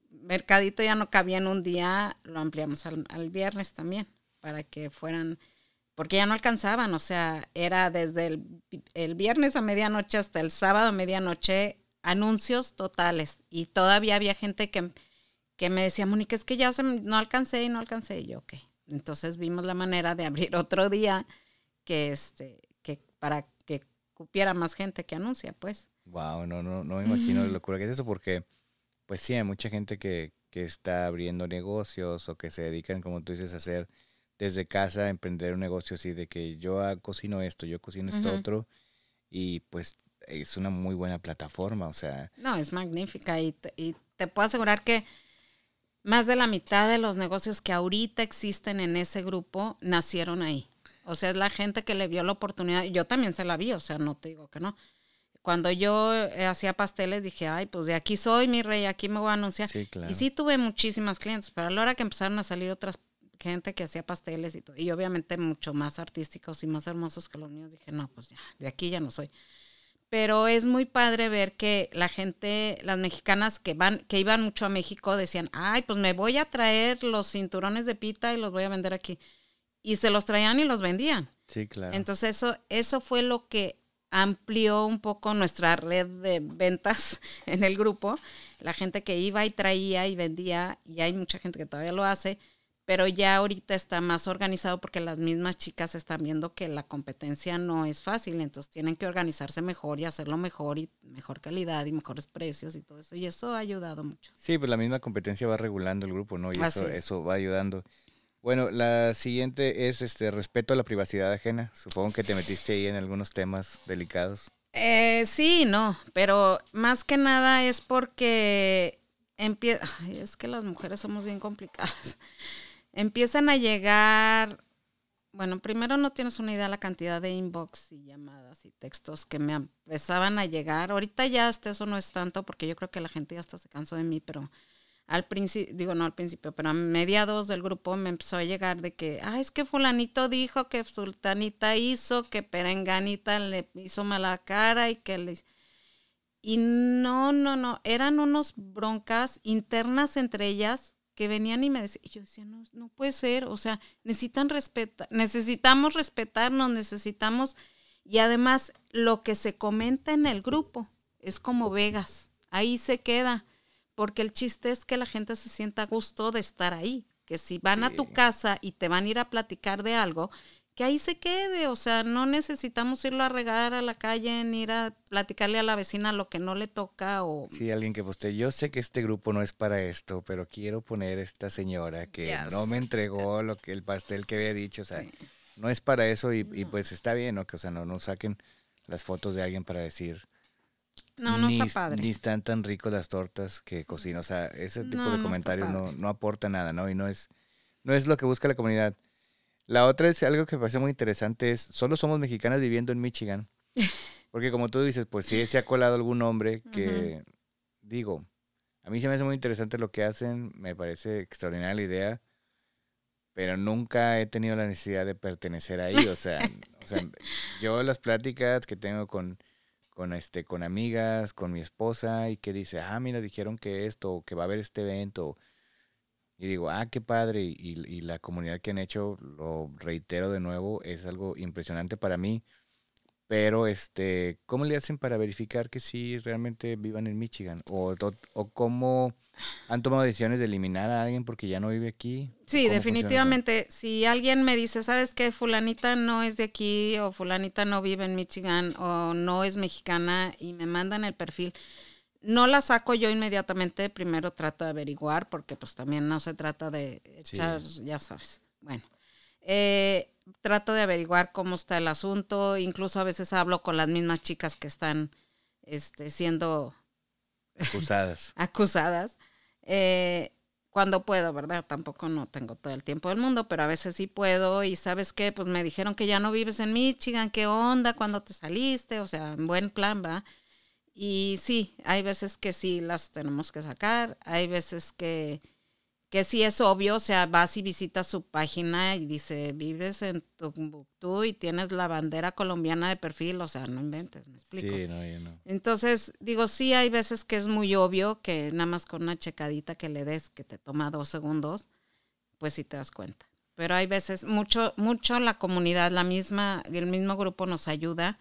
[SPEAKER 2] mercadito ya no cabía en un día, lo ampliamos al, viernes también, para que fueran, porque ya no alcanzaban, o sea, era desde el, el viernes a medianoche hasta el sábado a medianoche, anuncios totales. Y todavía había gente que, que me decía, Mónica, es que ya se, no alcancé y no alcancé. Y yo, ok. Entonces vimos la manera de abrir otro día que, este, que para que cupiera más gente que anuncia, pues.
[SPEAKER 1] Wow, no, no, no me imagino la locura que es eso, porque pues sí, hay mucha gente que, que está abriendo negocios o que se dedican, como tú dices, a hacer desde casa, emprender un negocio así de que yo cocino esto, yo cocino esto otro, y pues es una muy buena plataforma, o sea.
[SPEAKER 2] No, es magnífica y y te puedo asegurar que más de la mitad de los negocios que ahorita existen en ese grupo nacieron ahí. O sea, es la gente que le vio la oportunidad. Yo también se la vi, o sea, no te digo que no cuando yo eh, hacía pasteles dije, ay, pues de aquí soy mi rey, aquí me voy a anunciar. Y sí tuve muchísimas clientes, pero a la hora que empezaron a salir otras gente que hacía pasteles y todo, y obviamente mucho más artísticos y más hermosos que los míos, dije, no, pues ya, de aquí ya no soy. Pero es muy padre ver que la gente, las mexicanas que van, que iban mucho a México, decían, ay, pues me voy a traer los cinturones de pita y los voy a vender aquí. Y se los traían y los vendían.
[SPEAKER 1] Sí, claro.
[SPEAKER 2] Entonces eso, eso fue lo que amplió un poco nuestra red de ventas en el grupo. La gente que iba y traía y vendía, y hay mucha gente que todavía lo hace, pero ya ahorita está más organizado porque las mismas chicas están viendo que la competencia no es fácil, entonces tienen que organizarse mejor y hacerlo mejor y mejor calidad y mejores precios y todo eso, y eso ha ayudado mucho.
[SPEAKER 1] Sí, pues la misma competencia va regulando el grupo, ¿no? Y eso, eso va ayudando. Bueno, la siguiente es este respeto a la privacidad ajena. Supongo que te metiste ahí en algunos temas delicados.
[SPEAKER 2] Eh, sí, no, pero más que nada es porque empieza, es que las mujeres somos bien complicadas. Empiezan a llegar, bueno, primero no tienes una idea de la cantidad de inbox y llamadas y textos que me empezaban a llegar. Ahorita ya hasta eso no es tanto porque yo creo que la gente ya hasta se cansó de mí, pero al principio, digo no al principio, pero a mediados del grupo me empezó a llegar de que, ah, es que fulanito dijo que sultanita hizo, que perenganita le hizo mala cara y que le... Y no, no, no, eran unos broncas internas entre ellas que venían y me decían, yo decía, no, no puede ser, o sea, necesitan respetar, necesitamos respetarnos, necesitamos, y además lo que se comenta en el grupo es como Vegas, ahí se queda porque el chiste es que la gente se sienta a gusto de estar ahí, que si van a tu casa y te van a ir a platicar de algo, que ahí se quede, o sea, no necesitamos irlo a regar a la calle, ni ir a platicarle a la vecina lo que no le toca o...
[SPEAKER 1] Sí, alguien que poste, yo sé que este grupo no es para esto, pero quiero poner esta señora que no me entregó lo que el pastel que había dicho, o sea, no es para eso y, pues está bien, ¿no? Que, o sea, no, no saquen las fotos de alguien para decir,
[SPEAKER 2] no, no
[SPEAKER 1] ni,
[SPEAKER 2] está padre.
[SPEAKER 1] Ni están tan ricos las tortas que cocino. O sea, ese tipo de comentarios no, no, aporta nada, ¿no? Y no es, no es lo que busca la comunidad. La otra es algo que me parece muy interesante, es solo somos mexicanas viviendo en Michigan. Porque como tú dices, pues sí se ha colado algún hombre que, digo, a mí se me hace muy interesante lo que hacen, me parece extraordinaria la idea, pero nunca he tenido la necesidad de pertenecer ahí. O sea, o sea yo las pláticas que tengo con con este con amigas, con mi esposa y que dice, "Ah, mira, dijeron que esto, que va a haber este evento." Y digo, "Ah, qué padre." Y, y la comunidad que han hecho, lo reitero de nuevo, es algo impresionante para mí. Pero, este, ¿cómo le hacen para verificar que sí realmente vivan en Michigan? ¿O, o, cómo han tomado decisiones de eliminar a alguien porque ya no vive aquí?
[SPEAKER 2] Sí, definitivamente. Si alguien me dice, ¿sabes qué? Fulanita no es de aquí o fulanita no vive en Michigan o no es mexicana y me mandan el perfil, no la saco yo inmediatamente. Primero trato de averiguar porque pues también no se trata de echar, ya sabes. Bueno. Eh, trato de averiguar cómo está el asunto, incluso a veces hablo con las mismas chicas que están este, siendo
[SPEAKER 1] acusadas.
[SPEAKER 2] acusadas. Eh, cuando puedo, ¿verdad? Tampoco no tengo todo el tiempo del mundo, pero a veces sí puedo y sabes qué, pues me dijeron que ya no vives en Michigan, ¿qué onda? ¿Cuándo te saliste? O sea, en buen plan, ¿va? Y sí, hay veces que sí las tenemos que sacar, hay veces que que sí es obvio, o sea, vas y visitas su página y dice, vives en Tumbuktu y tienes la bandera colombiana de perfil, o sea, no inventes, me explico.
[SPEAKER 1] Sí, no, yo no.
[SPEAKER 2] Entonces, digo, sí hay veces que es muy obvio que nada más con una checadita que le des, que te toma dos segundos, pues sí te das cuenta. Pero hay veces, mucho, mucho la comunidad, la misma, el mismo grupo nos ayuda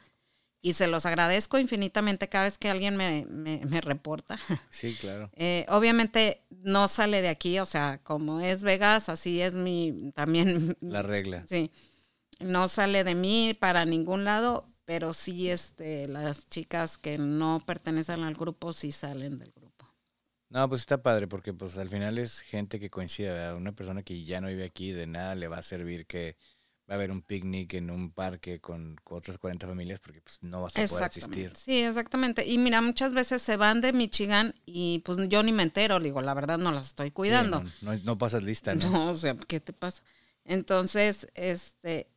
[SPEAKER 2] y se los agradezco infinitamente cada vez que alguien me, me, reporta.
[SPEAKER 1] Sí, claro.
[SPEAKER 2] Eh, obviamente no sale de aquí, o sea, como es Vegas, así es mi también.
[SPEAKER 1] La regla.
[SPEAKER 2] Sí. No sale de mí para ningún lado, pero sí este, las chicas que no pertenecen al grupo sí salen del grupo.
[SPEAKER 1] No, pues está padre porque pues al final es gente que coincide, ¿verdad? Una persona que ya no vive aquí, de nada le va a servir que va a haber un picnic en un parque con, otras 40 familias porque pues no vas a poder asistir.
[SPEAKER 2] Sí, exactamente. Y mira, muchas veces se van de Michigan y pues yo ni me entero, digo, la verdad no las estoy cuidando.
[SPEAKER 1] no, no, pasas lista, ¿no?
[SPEAKER 2] No, o sea, ¿qué te pasa? Entonces, este,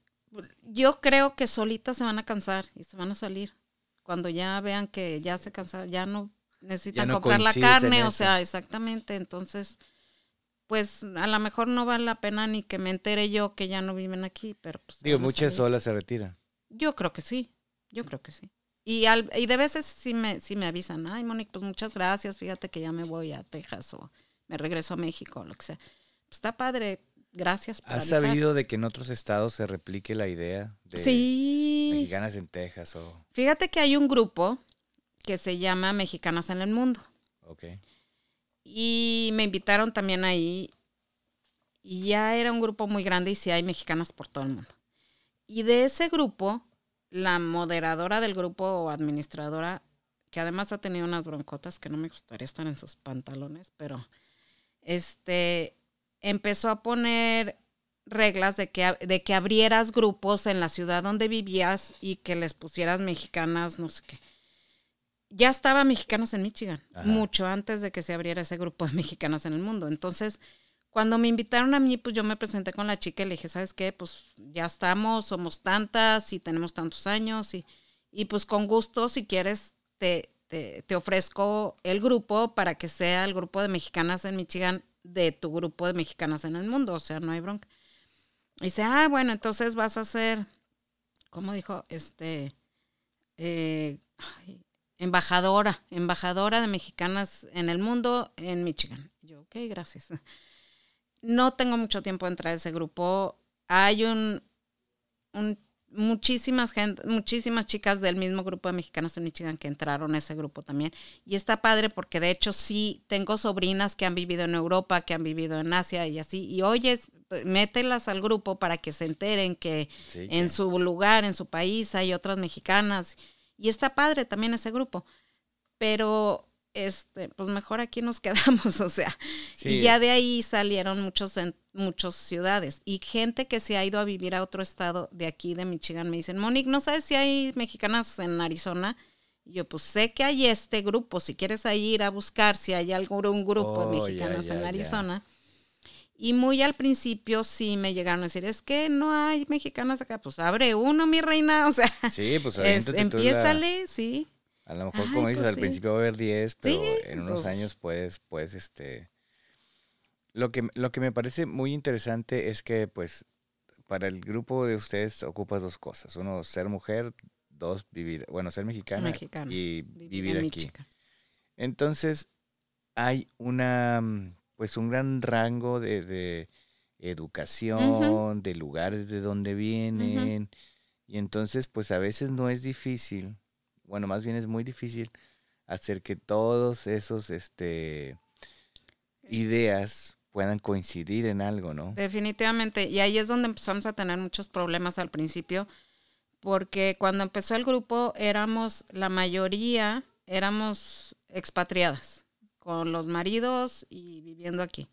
[SPEAKER 2] yo creo que solitas se van a cansar y se van a salir. Cuando ya vean que ya se cansan, ya no necesitan comprar la carne, o sea, exactamente. Entonces, pues a lo mejor no vale la pena ni que me entere yo que ya no viven aquí, pero pues...
[SPEAKER 1] Digo, muchas solas se retiran.
[SPEAKER 2] Yo creo que sí, yo creo que sí. Y, al, y de veces sí me, sí me avisan, ay, Monique, pues muchas gracias, fíjate que ya me voy a Texas o me regreso a México, o lo que sea. Pues está padre, gracias
[SPEAKER 1] por ¿Has sabido de que en otros estados se replique la idea de
[SPEAKER 2] sí.
[SPEAKER 1] mexicanas en Texas o...
[SPEAKER 2] Fíjate que hay un grupo que se llama Mexicanas en el Mundo.
[SPEAKER 1] Ok.
[SPEAKER 2] Y me invitaron también ahí. Y ya era un grupo muy grande y sí hay mexicanas por todo el mundo. Y de ese grupo, la moderadora del grupo o administradora, que además ha tenido unas broncotas que no me gustaría estar en sus pantalones, pero este empezó a poner reglas de que, de que abrieras grupos en la ciudad donde vivías y que les pusieras mexicanas, no sé qué ya estaba Mexicanas en Michigan, mucho antes de que se abriera ese grupo de mexicanas en el mundo. Entonces, cuando me invitaron a mí, pues yo me presenté con la chica y le dije, ¿sabes qué? Pues ya estamos, somos tantas y tenemos tantos años y, y pues con gusto, si quieres, te, te, te, ofrezco el grupo para que sea el grupo de mexicanas en Michigan de tu grupo de mexicanas en el mundo, o sea, no hay bronca. Y dice, ah, bueno, entonces vas a hacer, ¿cómo dijo? Este, eh, embajadora, embajadora de mexicanas en el mundo en Michigan. Yo, ok, gracias. No tengo mucho tiempo de entrar a ese grupo. Hay un, muchísimas gente, muchísimas chicas del mismo grupo de mexicanas en Michigan que entraron a ese grupo también. Y está padre porque de hecho sí tengo sobrinas que han vivido en Europa, que han vivido en Asia y así. Y oyes, mételas al grupo para que se enteren que en su lugar, en su país, hay otras mexicanas y está padre también ese grupo. Pero este, pues mejor aquí nos quedamos, o sea. Y ya de ahí salieron muchos en muchas ciudades. Y gente que se ha ido a vivir a otro estado de aquí, de Michigan, me dicen, Monique, ¿no sabes si hay mexicanas en Arizona? Y yo, pues sé que hay este grupo, si quieres ahí ir a buscar si hay algún grupo de oh, mexicanas en Arizona. Y muy al principio sí me llegaron a decir, es que no hay mexicanas acá, pues abre uno, mi reina, o sea,
[SPEAKER 1] sí, pues
[SPEAKER 2] empiézale, sí.
[SPEAKER 1] A lo mejor, como dices, pues al principio va a haber 10, pero en unos pues años puedes, pues, este... Lo que, lo que me parece muy interesante es que, pues, para el grupo de ustedes ocupas dos cosas. Uno, ser mujer, dos, vivir, bueno, ser mexicana, y vivir, aquí. Entonces, hay una pues un gran rango de, educación, de lugares de donde vienen. Y entonces, pues a veces no es difícil, bueno, más bien es muy difícil hacer que todos esos este ideas puedan coincidir en algo, ¿no?
[SPEAKER 2] Definitivamente. Y ahí es donde empezamos a tener muchos problemas al principio, porque cuando empezó el grupo éramos, la mayoría éramos expatriadas con los maridos y viviendo aquí.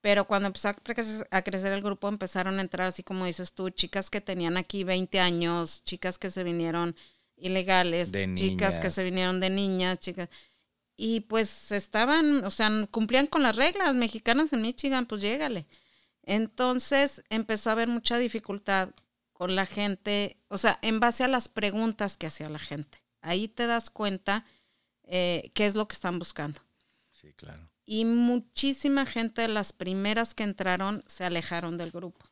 [SPEAKER 2] Pero cuando empezó a crecer el grupo, empezaron a entrar, así como dices tú, chicas que tenían aquí 20 años, chicas que se vinieron ilegales, chicas que se vinieron de niñas, chicas. y pues estaban, o sea, cumplían con las reglas mexicanas en Michigan, pues llégale. Entonces empezó a haber mucha dificultad con la gente, o sea, en base a las preguntas que hacía la gente. Ahí te das cuenta eh, qué es lo que están buscando.
[SPEAKER 1] Sí, claro.
[SPEAKER 2] Y muchísima gente las primeras que entraron se alejaron del grupo.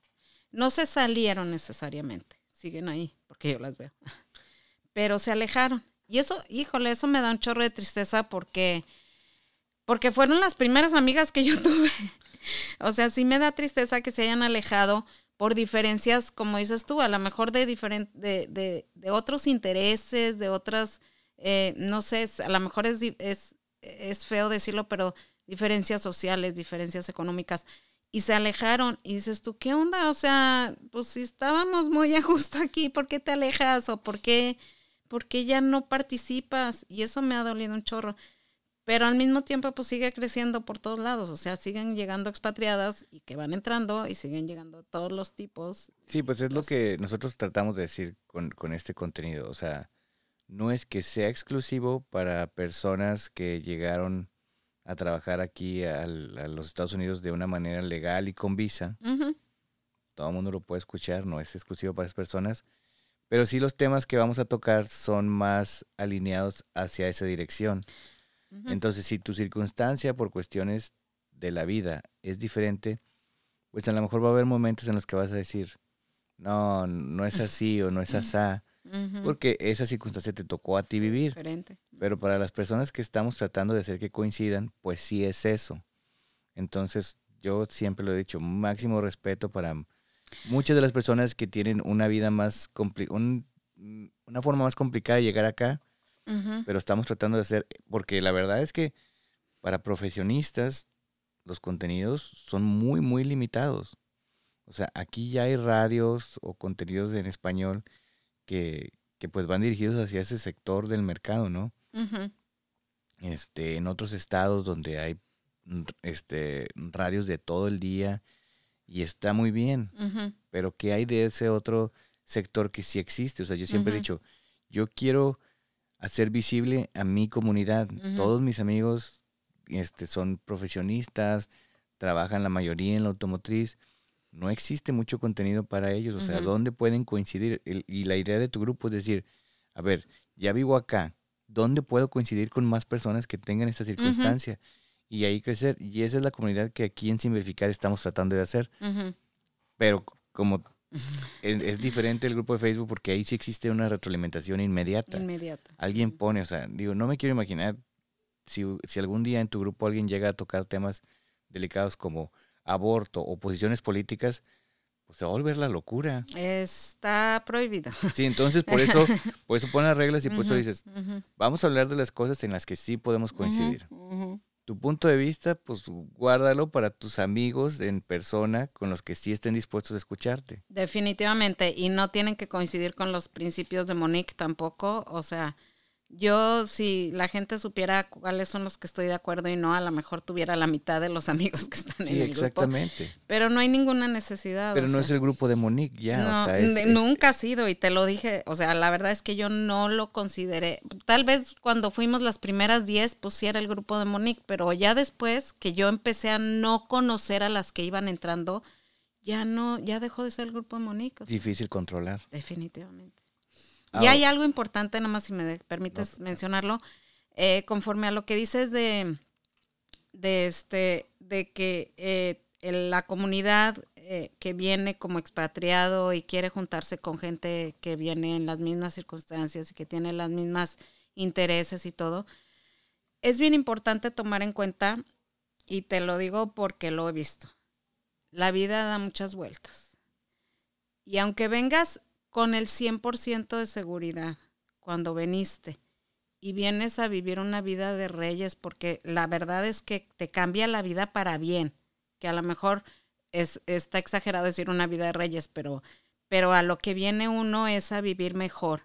[SPEAKER 2] No se salieron necesariamente, siguen ahí, porque yo las veo. Pero se alejaron. Y eso, híjole, eso me da un chorro de tristeza porque, porque fueron las primeras amigas que yo tuve. o sea, sí me da tristeza que se hayan alejado por diferencias, como dices tú, a lo mejor de, de, de, de otros intereses, de otras, eh, no sé, a lo mejor es, es, es feo decirlo, pero diferencias sociales, diferencias económicas y se alejaron. Y dices tú, ¿qué onda? O sea, pues si estábamos muy a gusto aquí, ¿por qué te alejas? ¿O por qué, por qué ya no participas? Y eso me ha dolido un chorro. Pero al mismo tiempo, pues sigue creciendo por todos lados. O sea, siguen llegando expatriadas y que van entrando y siguen llegando todos los tipos.
[SPEAKER 1] Sí, pues es lo que nosotros tratamos de decir con, con este contenido. O sea, no es que sea exclusivo para personas que llegaron a trabajar aquí a los Estados Unidos de una manera legal y con visa. Todo el mundo lo puede escuchar, no es exclusivo para esas personas. Pero sí los temas que vamos a tocar son más alineados hacia esa dirección. Entonces, si tu circunstancia por cuestiones de la vida es diferente, pues a lo mejor va a haber momentos en los que vas a decir, no, no es así o no es porque esa circunstancia te tocó a ti vivir. Pero para las personas que estamos tratando de hacer que coincidan, pues sí es eso. Entonces, yo siempre lo he dicho, máximo respeto para muchas de las personas que tienen una vida más un, una forma más complicada de llegar acá, pero estamos tratando de hacer, porque la verdad es que para profesionistas los contenidos son muy, muy limitados. O sea, aquí ya hay radios o contenidos en español que, pues van dirigidos hacia ese sector del mercado, ¿no? Este, en otros estados donde hay este, radios de todo el día y está muy bien, pero ¿qué hay de ese otro sector que sí existe? O sea, yo siempre he dicho, yo quiero hacer visible a mi comunidad. Todos mis amigos este, son profesionistas, trabajan la mayoría en la automotriz no existe mucho contenido para ellos, o sea, ¿dónde pueden coincidir? y la idea de tu grupo es decir, a ver, ya vivo acá, ¿dónde puedo coincidir con más personas que tengan esta circunstancia? Y ahí crecer. Y esa es la comunidad que aquí en Simplificar estamos tratando de hacer. Pero como es, diferente el grupo de Facebook porque ahí sí existe una retroalimentación inmediata.
[SPEAKER 2] Inmediata.
[SPEAKER 1] Alguien pone, o sea, digo, no me quiero imaginar si, si algún día en tu grupo alguien llega a tocar temas delicados como aborto o posiciones políticas, pues se va a volver la locura.
[SPEAKER 2] Está prohibido.
[SPEAKER 1] Sí, entonces por eso, por eso ponen las reglas y por eso dices, vamos a hablar de las cosas en las que sí podemos coincidir. Tu punto de vista, pues guárdalo para tus amigos en persona con los que sí estén dispuestos a escucharte.
[SPEAKER 2] Definitivamente, y no tienen que coincidir con los principios de Monique tampoco, o sea, yo, si la gente supiera cuáles son los que estoy de acuerdo y no, a lo mejor tuviera la mitad de los amigos que están en el
[SPEAKER 1] exactamente.
[SPEAKER 2] grupo. Pero no hay ninguna necesidad.
[SPEAKER 1] Pero no es el grupo de Monique ya.
[SPEAKER 2] nunca ha sido y te lo dije. O sea, la verdad es que yo no lo consideré. Tal vez cuando fuimos las primeras 10, pues sí era el grupo de Monique, pero ya después que yo empecé a no conocer a las que iban entrando, ya no, ya dejó de ser el grupo de Monique.
[SPEAKER 1] Difícil controlar.
[SPEAKER 2] Definitivamente. Y hay algo importante, nada más si me permites mencionarlo, eh, conforme a lo que dices de, de, este, de que eh, la comunidad eh, que viene como expatriado y quiere juntarse con gente que viene en las mismas circunstancias y que tiene las mismas intereses y todo, es bien importante tomar en cuenta, y te lo digo porque lo he visto, la vida da muchas vueltas. Y aunque vengas con el 100% de seguridad cuando veniste y vienes a vivir una vida de reyes, porque la verdad es que te cambia la vida para bien, que a lo mejor es, está exagerado decir una vida de reyes, pero, pero a lo que viene uno es a vivir mejor.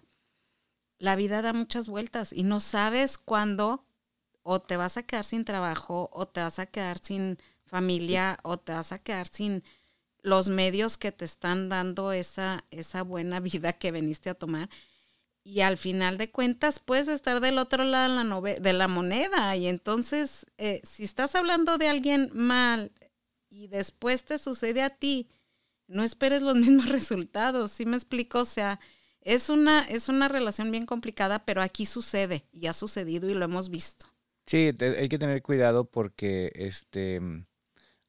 [SPEAKER 2] La vida da muchas vueltas y no sabes cuándo o te vas a quedar sin trabajo o te vas a quedar sin familia o te vas a quedar sin los medios que te están dando esa, esa buena vida que veniste a tomar. y al final de cuentas puedes estar del otro lado de la, de la moneda y entonces eh, si estás hablando de alguien mal y después te sucede a ti, no esperes los mismos resultados, ¿sí me explico? O sea, es una, es una relación bien complicada, pero aquí sucede y ha sucedido y lo hemos visto.
[SPEAKER 1] Sí, hay que tener cuidado porque este,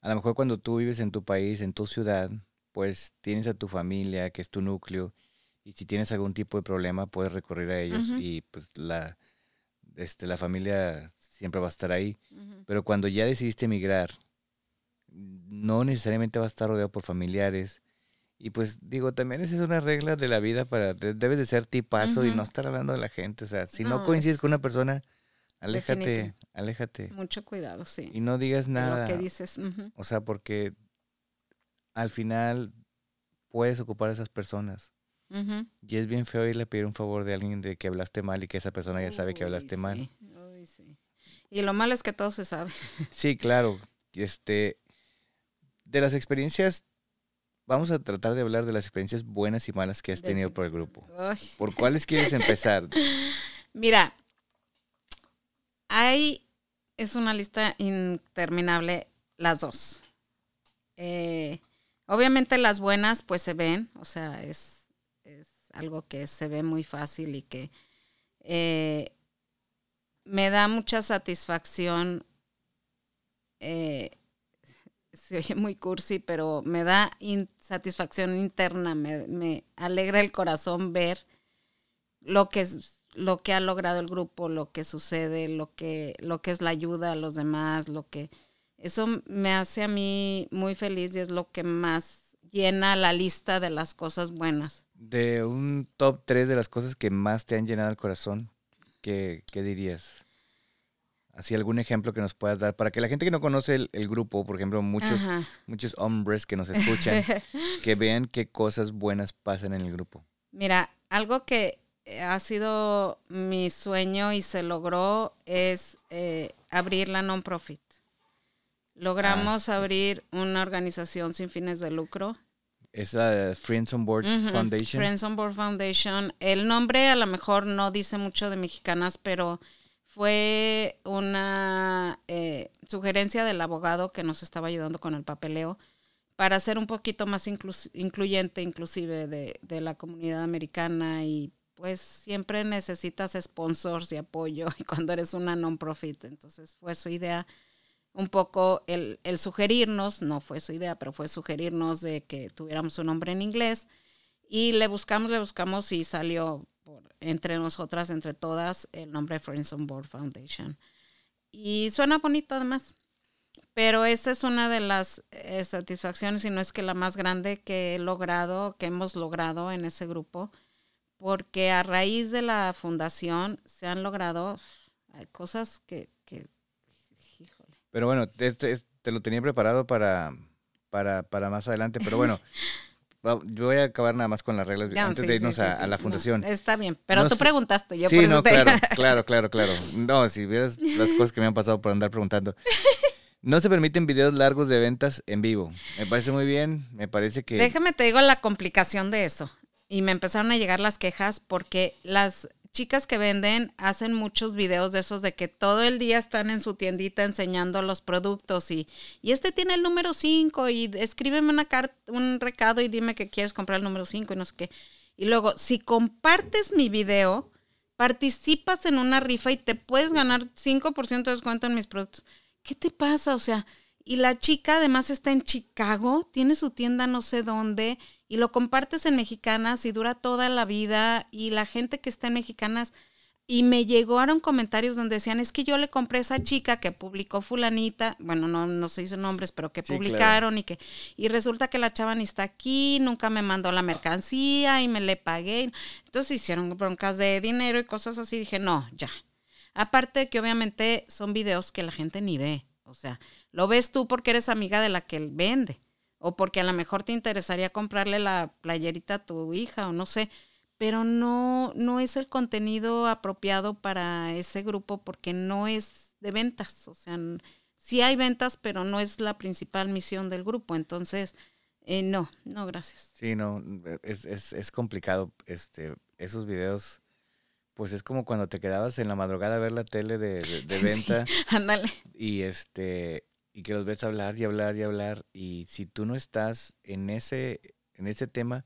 [SPEAKER 1] a lo mejor cuando tú vives en tu país, en tu ciudad, pues tienes a tu familia, que es tu núcleo, y si tienes algún tipo de problema puedes recurrir a ellos y pues la, este, la familia siempre va a estar ahí. Pero cuando ya decidiste emigrar, no necesariamente va a estar rodeado por familiares. Y pues digo, también esa es una regla de la vida para, debes de ser tipazo y no estar hablando de la gente. O sea, si no, coincides con una persona, aléjate, aléjate.
[SPEAKER 2] Mucho cuidado, sí.
[SPEAKER 1] Y no digas nada.
[SPEAKER 2] lo que dices.
[SPEAKER 1] O sea, porque al final puedes ocupar a esas personas. Y es bien feo irle a pedir un favor de alguien de que hablaste mal y que esa persona ya sabe que hablaste mal.
[SPEAKER 2] Y lo malo es que todo se sabe.
[SPEAKER 1] Sí, claro. Este, de las experiencias, vamos a tratar de hablar de las experiencias buenas y malas que has tenido por el grupo. ¿Por cuáles quieres empezar?
[SPEAKER 2] Mira, hay, es una lista interminable, las dos. Eh, obviamente las buenas pues se ven, o sea, es algo que se ve muy fácil y que eh, me da mucha satisfacción. Eh, se oye muy cursi, pero me da satisfacción interna, me, alegra el corazón ver lo que es lo que ha logrado el grupo, lo que sucede, lo que, lo que es la ayuda a los demás, lo que eso me hace a mí muy feliz y es lo que más llena la lista de las cosas buenas.
[SPEAKER 1] De un top 3 de las cosas que más te han llenado el corazón, ¿qué, dirías? Así algún ejemplo que nos puedas dar para que la gente que no conoce el, grupo, por ejemplo, muchos, muchos hombres que nos escuchan, que vean qué cosas buenas pasan en el grupo.
[SPEAKER 2] Mira, algo que ha sido mi sueño y se logró es eh, abrir la non-profit. Logramos ah, abrir una organización sin fines de lucro
[SPEAKER 1] es la Friends on Board Foundation.
[SPEAKER 2] Friends on Board Foundation. El nombre a lo mejor no dice mucho de mexicanas, pero fue una eh, sugerencia del abogado que nos estaba ayudando con el papeleo para ser un poquito más incluyente inclusive de, de, la comunidad americana y pues siempre necesitas sponsors y apoyo y cuando eres una non-profit. Entonces fue su idea un poco el, sugerirnos, no fue su idea, pero fue sugerirnos de que tuviéramos un nombre en inglés y le buscamos, le buscamos y salió entre nosotras, entre todas, el nombre Friends on Board Foundation. Y suena bonito además. Pero esa es una de las eh, satisfacciones, y no es que la más grande que he logrado, que hemos logrado en ese grupo, porque a raíz de la fundación se han logrado cosas que
[SPEAKER 1] pero bueno, te, lo tenía preparado para, para, para más adelante, pero bueno. yo voy a acabar nada más con las reglas antes de irnos a, la fundación.
[SPEAKER 2] está bien, pero tú preguntaste, yo
[SPEAKER 1] Sí, no, claro, claro, claro, claro. No, si vieras las cosas que me han pasado por andar preguntando. No se permiten videos largos de ventas en vivo. Me parece muy bien, me parece que...
[SPEAKER 2] Déjame te digo la complicación de eso. Y me empezaron a llegar las quejas porque las chicas que venden hacen muchos videos de esos de que todo el día están en su tiendita enseñando los productos y, y este tiene el número 5 y escríbeme una carta, un recado y dime que quieres comprar el número 5 y no sé qué. Y luego, si compartes mi video, participas en una rifa y te puedes ganar 5% de descuento en mis productos. ¿Qué te pasa? O sea, y la chica además está en Chicago, tiene su tienda no sé dónde y lo compartes en Mexicanas y dura toda la vida y la gente que está en Mexicanas y me llegaron comentarios donde decían, es que yo le compré a esa chica que publicó fulanita, bueno, no, no se hizo nombres, pero que publicaron y que, y resulta que la chava ni está aquí, nunca me mandó la mercancía y me le pagué. Entonces hicieron broncas de dinero y cosas así. Dije, no, ya. Aparte de que obviamente son videos que la gente ni ve. O sea, lo ves tú porque eres amiga de la que él vende o porque a lo mejor te interesaría comprarle la playerita a tu hija o no sé, pero no, no es el contenido apropiado para ese grupo porque no es de ventas, o sea, sí hay ventas, pero no es la principal misión del grupo, entonces, eh, no, no, gracias.
[SPEAKER 1] Sí, no, es, es, es complicado, este, esos videos Pues es como cuando te quedabas en la madrugada a ver la tele de, de- de venta
[SPEAKER 2] Ándale.
[SPEAKER 1] y este y que los ves hablar y hablar y hablar y si tú no estás en ese en ese tema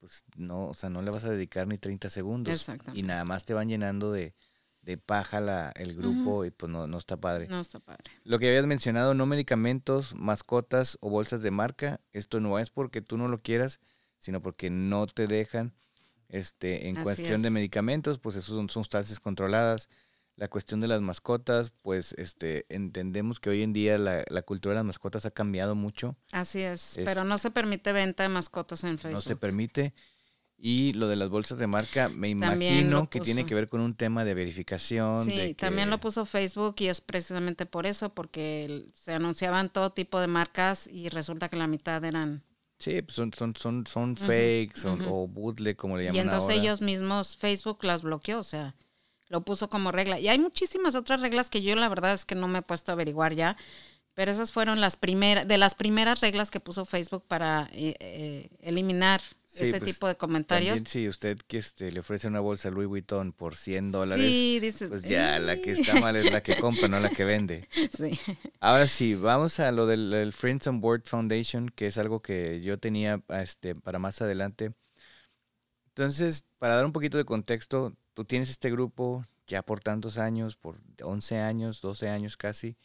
[SPEAKER 1] pues no o sea no le vas a dedicar ni 30 segundos y nada más te van llenando de, de paja la, el grupo y pues no, no está padre
[SPEAKER 2] No está padre.
[SPEAKER 1] lo que habías mencionado no medicamentos mascotas o bolsas de marca esto no es porque tú no lo quieras sino porque no te dejan este en
[SPEAKER 2] Así
[SPEAKER 1] cuestión de
[SPEAKER 2] es.
[SPEAKER 1] medicamentos pues esos son sustancias controladas la cuestión de las mascotas, pues este entendemos que hoy en día la, la cultura de las mascotas ha cambiado mucho,
[SPEAKER 2] Así es,
[SPEAKER 1] Es-
[SPEAKER 2] pero no se permite venta de mascotas en Facebook.
[SPEAKER 1] no se permite. Y lo de las bolsas de marca, me imagino que tiene que ver con un tema de verificación.
[SPEAKER 2] Sí,
[SPEAKER 1] de
[SPEAKER 2] también lo puso Facebook y es precisamente por eso, porque se anunciaban todo tipo de marcas y resulta que la mitad eran...
[SPEAKER 1] Sí, pues son, son, son, son fakes o- bootleg, como le
[SPEAKER 2] Y
[SPEAKER 1] llaman
[SPEAKER 2] entonces
[SPEAKER 1] ahora.
[SPEAKER 2] ellos mismos, Facebook las bloqueó, o sea, lo puso como regla. Y hay muchísimas otras reglas que yo la verdad es que no me he puesto a averiguar ya, pero esas fueron las primeras, de las primeras reglas que puso Facebook para eh, eh, eliminar
[SPEAKER 1] Sí,
[SPEAKER 2] ese
[SPEAKER 1] pues,
[SPEAKER 2] tipo de comentarios.
[SPEAKER 1] También si usted que este, le ofrece una bolsa Louis Vuitton por 100 dólares,
[SPEAKER 2] Sí, dices,
[SPEAKER 1] pues ya la que está mal es la que compra, no la que vende.
[SPEAKER 2] sí.
[SPEAKER 1] Ahora sí, vamos a lo del el Friends on Board Foundation, que es algo que yo tenía este, para más adelante. Entonces, para dar un poquito de contexto, tú tienes este grupo ya por tantos años, por 11 años, 12 años casi,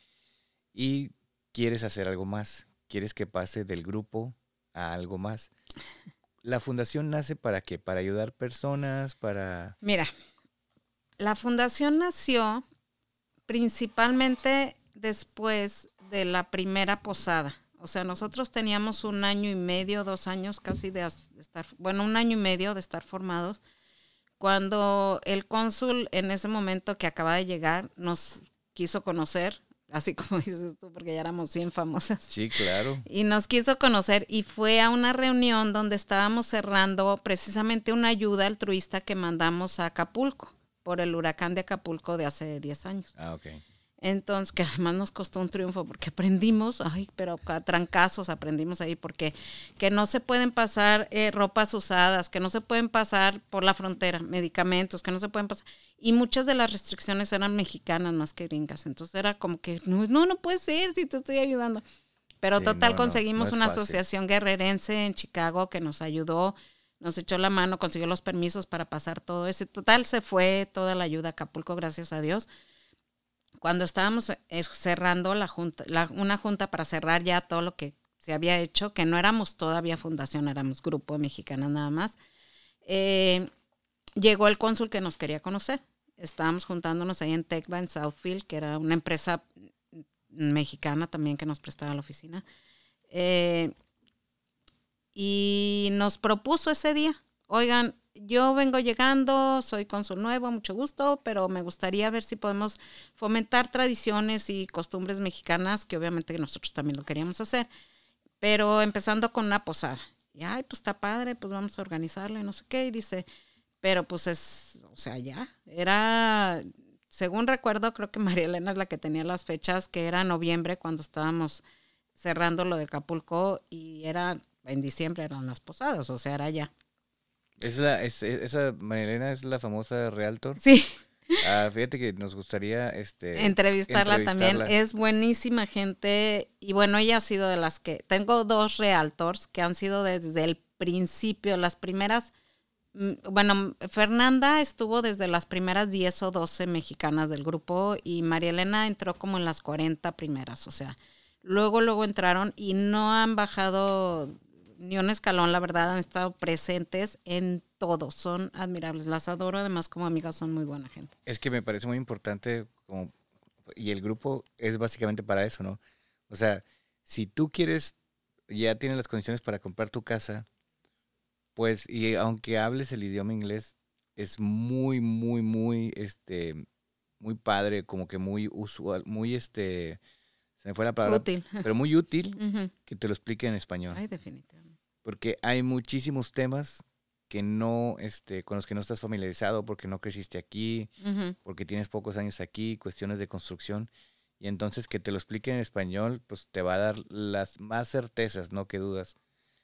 [SPEAKER 1] y quieres hacer algo más, quieres que pase del grupo a algo más. La fundación nace para qué? Para ayudar personas, para...
[SPEAKER 2] Mira, la fundación nació principalmente después de la primera posada. O sea, nosotros teníamos un año y medio, dos años casi de estar, bueno, un año y medio de estar formados, cuando el cónsul en ese momento que acaba de llegar nos quiso conocer, así como dices tú, porque ya éramos bien famosas.
[SPEAKER 1] Sí, claro.
[SPEAKER 2] Y nos quiso conocer y fue a una reunión donde estábamos cerrando precisamente una ayuda altruista que mandamos a Acapulco por el huracán de Acapulco de hace 10 años.
[SPEAKER 1] Ah, ok.
[SPEAKER 2] Entonces, que además nos costó un triunfo porque aprendimos, ay, pero a trancazos aprendimos ahí porque que no se pueden pasar eh, ropas usadas, que no se pueden pasar por la frontera, medicamentos, que no se pueden pasar. Y muchas de las restricciones eran mexicanas más que gringas. Entonces era como que, no, no, no puede ser si te estoy ayudando. Pero
[SPEAKER 1] Sí,
[SPEAKER 2] total,
[SPEAKER 1] no,
[SPEAKER 2] conseguimos
[SPEAKER 1] no
[SPEAKER 2] una
[SPEAKER 1] fácil.
[SPEAKER 2] asociación guerrerense en Chicago que nos ayudó, nos echó la mano, consiguió los permisos para pasar todo eso. Y Total, se fue toda la ayuda a Acapulco, gracias a Dios cuando estábamos eh, cerrando la junta, una junta para cerrar ya todo lo que se había hecho, que no éramos todavía fundación, éramos grupo de mexicanas nada más, eh, llegó el cónsul que nos quería conocer. Estábamos juntándonos ahí en Tecba, en Southfield, que era una empresa mexicana también que nos prestaba la oficina. Eh, y nos propuso ese día, oigan, yo vengo llegando, soy cónsul nuevo, mucho gusto, pero me gustaría ver si podemos fomentar tradiciones y costumbres mexicanas, que obviamente nosotros también lo queríamos hacer, pero empezando con una posada. Y, ay, pues está padre, pues vamos a organizarlo y no sé qué, y dice, pero pues es, o sea, ya, era, según recuerdo, creo que María Elena es la que tenía las fechas, que era noviembre cuando estábamos cerrando lo de Acapulco y era en diciembre eran las posadas, o sea, era ya.
[SPEAKER 1] Es la, es, es- esa Marilena es la famosa Realtor.
[SPEAKER 2] Sí,
[SPEAKER 1] Ah, fíjate que nos gustaría este
[SPEAKER 2] entrevistarla, también.
[SPEAKER 1] entrevistarla.
[SPEAKER 2] Es buenísima gente y bueno, ella ha sido de las que tengo dos realtors que han sido desde el principio, las primeras mm, bueno, Fernanda estuvo desde las primeras 10 o 12 mexicanas del grupo y María Elena entró como en las 40 primeras, o sea, luego luego entraron y no han bajado ni un escalón, la verdad, han estado presentes en todo, son admirables, las adoro, además como amigas son muy buena gente.
[SPEAKER 1] Es que me parece muy importante como y el grupo es básicamente para eso, ¿no? O sea, si tú quieres ya tienes las condiciones para comprar tu casa, pues y aunque hables el idioma inglés es muy muy muy este muy padre, como que muy usual, muy este se me fue la palabra,
[SPEAKER 2] Útil.
[SPEAKER 1] pero muy útil que te lo explique en español.
[SPEAKER 2] Ay, definitivamente.
[SPEAKER 1] Porque hay muchísimos temas que no, este, con los que no estás familiarizado porque no creciste aquí,
[SPEAKER 2] Ujú.
[SPEAKER 1] porque tienes pocos años aquí, cuestiones de construcción, y entonces que te lo expliquen en español, pues te va a dar las más certezas, no que dudas.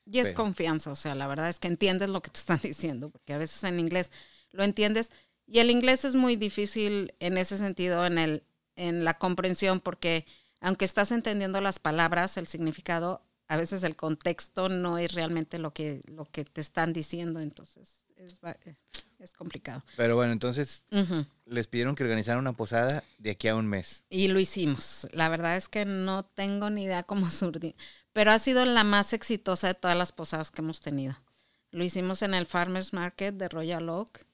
[SPEAKER 2] Y es
[SPEAKER 1] Pero-
[SPEAKER 2] confianza, o sea, la verdad es que entiendes lo que te están diciendo, porque a veces en inglés lo entiendes Y el inglés es muy difícil en ese sentido, en, el, en la comprensión, porque aunque estás entendiendo las palabras, el significado, a veces el contexto no es realmente lo que, lo que te están diciendo, entonces es, es complicado.
[SPEAKER 1] Pero bueno, entonces les pidieron que organizaran una posada de aquí a un mes.
[SPEAKER 2] Y lo hicimos. La verdad es que no tengo ni idea cómo surgió, pero ha sido la más exitosa de todas las posadas que hemos tenido. Lo hicimos en el Farmers Market de Royal Oak.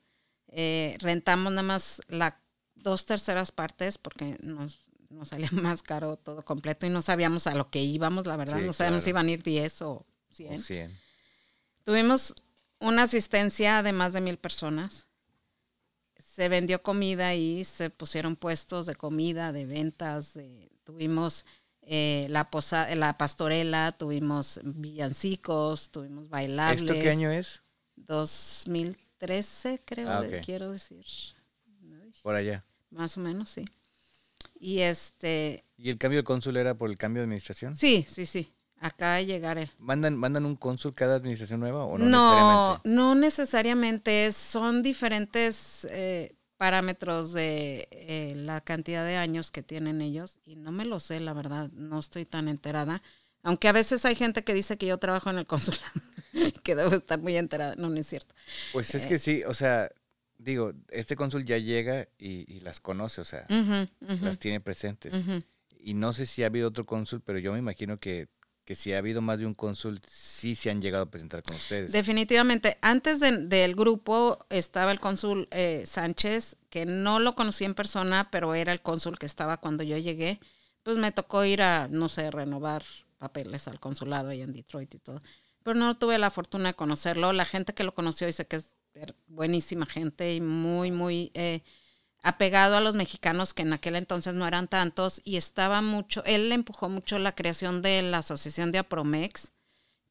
[SPEAKER 2] Eh, rentamos nada más las dos terceras partes porque nos, nos, salía más caro todo completo y no sabíamos a lo que íbamos, la verdad. no sabíamos si iban a ir 10 o 100. O 100. Tuvimos una asistencia de más de mil personas. Se vendió comida y se pusieron puestos de comida, de ventas. tuvimos eh, la, posa, la pastorela, tuvimos villancicos, tuvimos bailables.
[SPEAKER 1] ¿Esto qué año es?
[SPEAKER 2] 2013, creo, ah, quiero decir.
[SPEAKER 1] Por allá.
[SPEAKER 2] Más o menos, sí. Y este...
[SPEAKER 1] ¿Y el cambio de cónsul era por el cambio de administración?
[SPEAKER 2] Sí, sí, sí. Acá de llegar él.
[SPEAKER 1] ¿Mandan, ¿Mandan un cónsul cada administración nueva o no,
[SPEAKER 2] no necesariamente? No, necesariamente. Son diferentes eh, parámetros de eh, la cantidad de años que tienen ellos y no me lo sé, la verdad. No estoy tan enterada. Aunque a veces hay gente que dice que yo trabajo en el consulado, que debo estar muy enterada. No, no es cierto.
[SPEAKER 1] Pues es que eh, sí, o sea, digo, este cónsul ya llega y, las conoce, o sea, las tiene presentes. Y no sé si ha habido otro cónsul, pero yo me imagino que que si ha habido más de un cónsul, sí se han llegado a presentar con ustedes.
[SPEAKER 2] Definitivamente. Antes del grupo estaba el cónsul eh, Sánchez, que no lo conocí en persona, pero era el cónsul que estaba cuando yo llegué. Pues me tocó ir a, no sé, renovar papeles al consulado ahí en Detroit y todo. Pero no tuve la fortuna de conocerlo. La gente que lo conoció dice que es buenísima gente y muy, muy... Eh, apegado a los mexicanos que en aquel entonces no eran tantos y estaba mucho, él le empujó mucho la creación de la asociación de Apromex,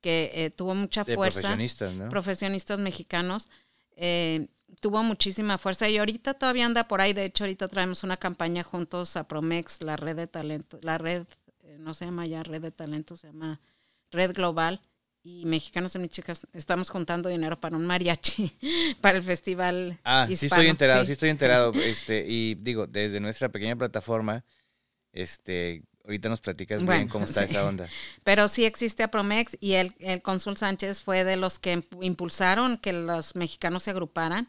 [SPEAKER 2] que eh, tuvo mucha fuerza.
[SPEAKER 1] Profesionistas, ¿no?
[SPEAKER 2] Profesionistas mexicanos. Eh, tuvo muchísima fuerza y ahorita todavía anda por ahí. De hecho, ahorita traemos una campaña juntos a Promex, la red de talento, la red, eh, no se llama ya red de talento, se llama Red Global y Mexicanos en chicas estamos juntando dinero para un mariachi, para el festival.
[SPEAKER 1] Ah, sí estoy enterado, sí. estoy enterado. Este, y digo, desde nuestra pequeña plataforma, este, ahorita nos platicas bien cómo está esa onda.
[SPEAKER 2] Pero sí existe Apromex y el, el cónsul Sánchez fue de los que impulsaron que los mexicanos se agruparan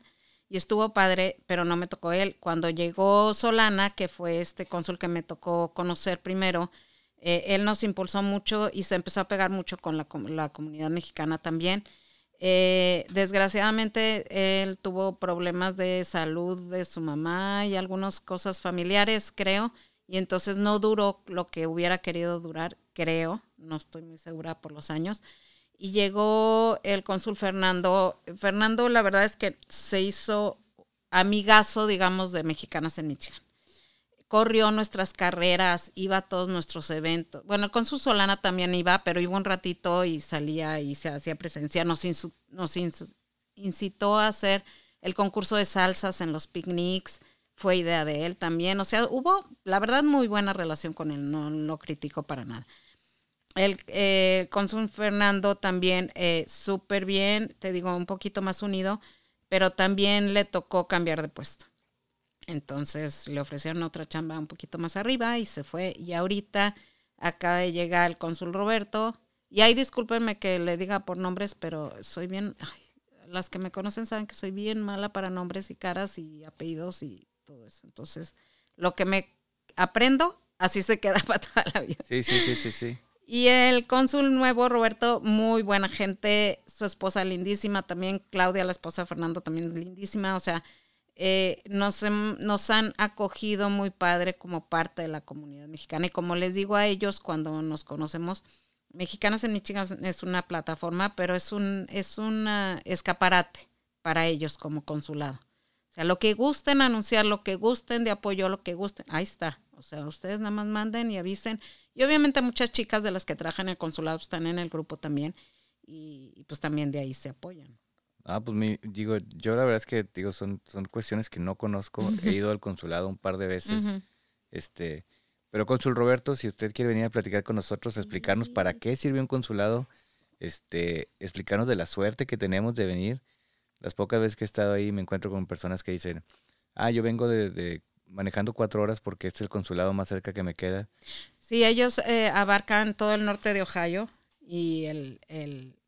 [SPEAKER 2] y estuvo padre, pero no me tocó él. Cuando llegó Solana, que fue este cónsul que me tocó conocer primero, eh, él nos impulsó mucho y se empezó a pegar mucho con la, comunidad mexicana también. Eh, desgraciadamente él tuvo problemas de salud de su mamá y algunas cosas familiares, creo, y entonces no duró lo que hubiera querido durar, creo, no estoy muy segura por los años. Y llegó el cónsul Fernando. Fernando, la verdad es que se hizo amigazo, digamos, de mexicanas en Michigan corrió nuestras carreras, iba a todos nuestros eventos. Bueno, con su Solana también iba, pero iba un ratito y salía y se hacía presencia. Nos, incitó a hacer el concurso de salsas en los picnics, fue idea de él también. O sea, hubo, la verdad, muy buena relación con él, no lo critico para nada. El eh, con su Fernando también eh, súper bien, te digo, un poquito más unido, pero también le tocó cambiar de puesto. Entonces le ofrecieron otra chamba un poquito más arriba y se fue. Y ahorita acaba de llegar el cónsul Roberto. Y ahí discúlpenme que le diga por nombres, pero soy bien. las que me conocen saben que soy bien mala para nombres y caras y apellidos y todo eso. Entonces, lo que me aprendo, así se queda para toda la vida.
[SPEAKER 1] Sí, sí, sí, sí, sí.
[SPEAKER 2] Y el cónsul nuevo, Roberto, muy buena gente. Su esposa lindísima también. Claudia, la esposa de Fernando, también lindísima. O sea, eh, nos, nos han acogido muy padre como parte de la comunidad mexicana. Y como les digo a ellos cuando nos conocemos, Mexicanas en Michigan es una plataforma, pero es un es una escaparate para ellos como consulado. O sea, lo que gusten anunciar, lo que gusten de apoyo, lo que gusten, ahí está. O sea, ustedes nada más manden y avisen. Y obviamente muchas chicas de las que trabajan en el consulado están en el grupo también y pues también de ahí se apoyan.
[SPEAKER 1] Ah, pues mi, digo, yo la verdad es que digo, son, son cuestiones que no conozco. He ido al consulado un par de veces. Este, pero cónsul Roberto, si usted quiere venir a platicar con nosotros, explicarnos para qué sirve un consulado, este, explicarnos de la suerte que tenemos de venir. Las pocas veces que he estado ahí me encuentro con personas que dicen, ah, yo vengo de, de manejando cuatro horas porque este es el consulado más cerca que me queda.
[SPEAKER 2] Sí, ellos eh, abarcan todo el norte de Ohio y el, el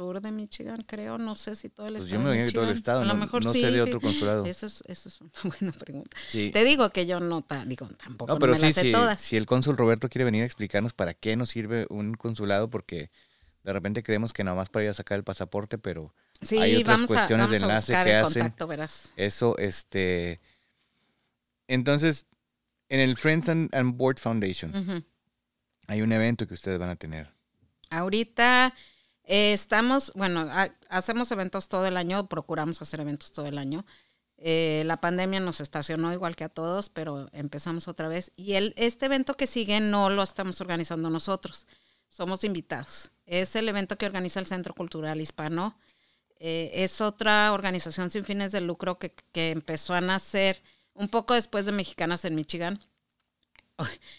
[SPEAKER 2] sur de Michigan, creo. No sé si todo el
[SPEAKER 1] Pues
[SPEAKER 2] estado.
[SPEAKER 1] yo me
[SPEAKER 2] de
[SPEAKER 1] imagino que todo el estado,
[SPEAKER 2] A lo
[SPEAKER 1] no,
[SPEAKER 2] mejor
[SPEAKER 1] no
[SPEAKER 2] sí.
[SPEAKER 1] sé de otro consulado.
[SPEAKER 2] Eso es, eso es una buena pregunta.
[SPEAKER 1] Sí.
[SPEAKER 2] Te digo que yo no, ta- digo, tampoco
[SPEAKER 1] No, pero
[SPEAKER 2] me
[SPEAKER 1] sí,
[SPEAKER 2] las sé
[SPEAKER 1] sí,
[SPEAKER 2] todas.
[SPEAKER 1] si el cónsul Roberto quiere venir a explicarnos para qué nos sirve un consulado, porque de repente creemos que nada más para ir a sacar el pasaporte, pero
[SPEAKER 2] Sí,
[SPEAKER 1] hay otras
[SPEAKER 2] vamos a,
[SPEAKER 1] cuestiones de
[SPEAKER 2] vamos a
[SPEAKER 1] enlace
[SPEAKER 2] buscar
[SPEAKER 1] que
[SPEAKER 2] el
[SPEAKER 1] hacen.
[SPEAKER 2] contacto, verás.
[SPEAKER 1] eso, este... Entonces, en el Friends and, and Board Foundation hay un evento que ustedes van a tener.
[SPEAKER 2] Ahorita eh, estamos, bueno, ha- hacemos eventos todo el año, procuramos hacer eventos todo el año. Eh, la pandemia nos estacionó igual que a todos, pero empezamos otra vez. Y el, este evento que sigue no lo estamos organizando nosotros, somos invitados. Es el evento que organiza el Centro Cultural Hispano. Eh, es otra organización sin fines de lucro que, que empezó a nacer un poco después de Mexicanas en Michigan.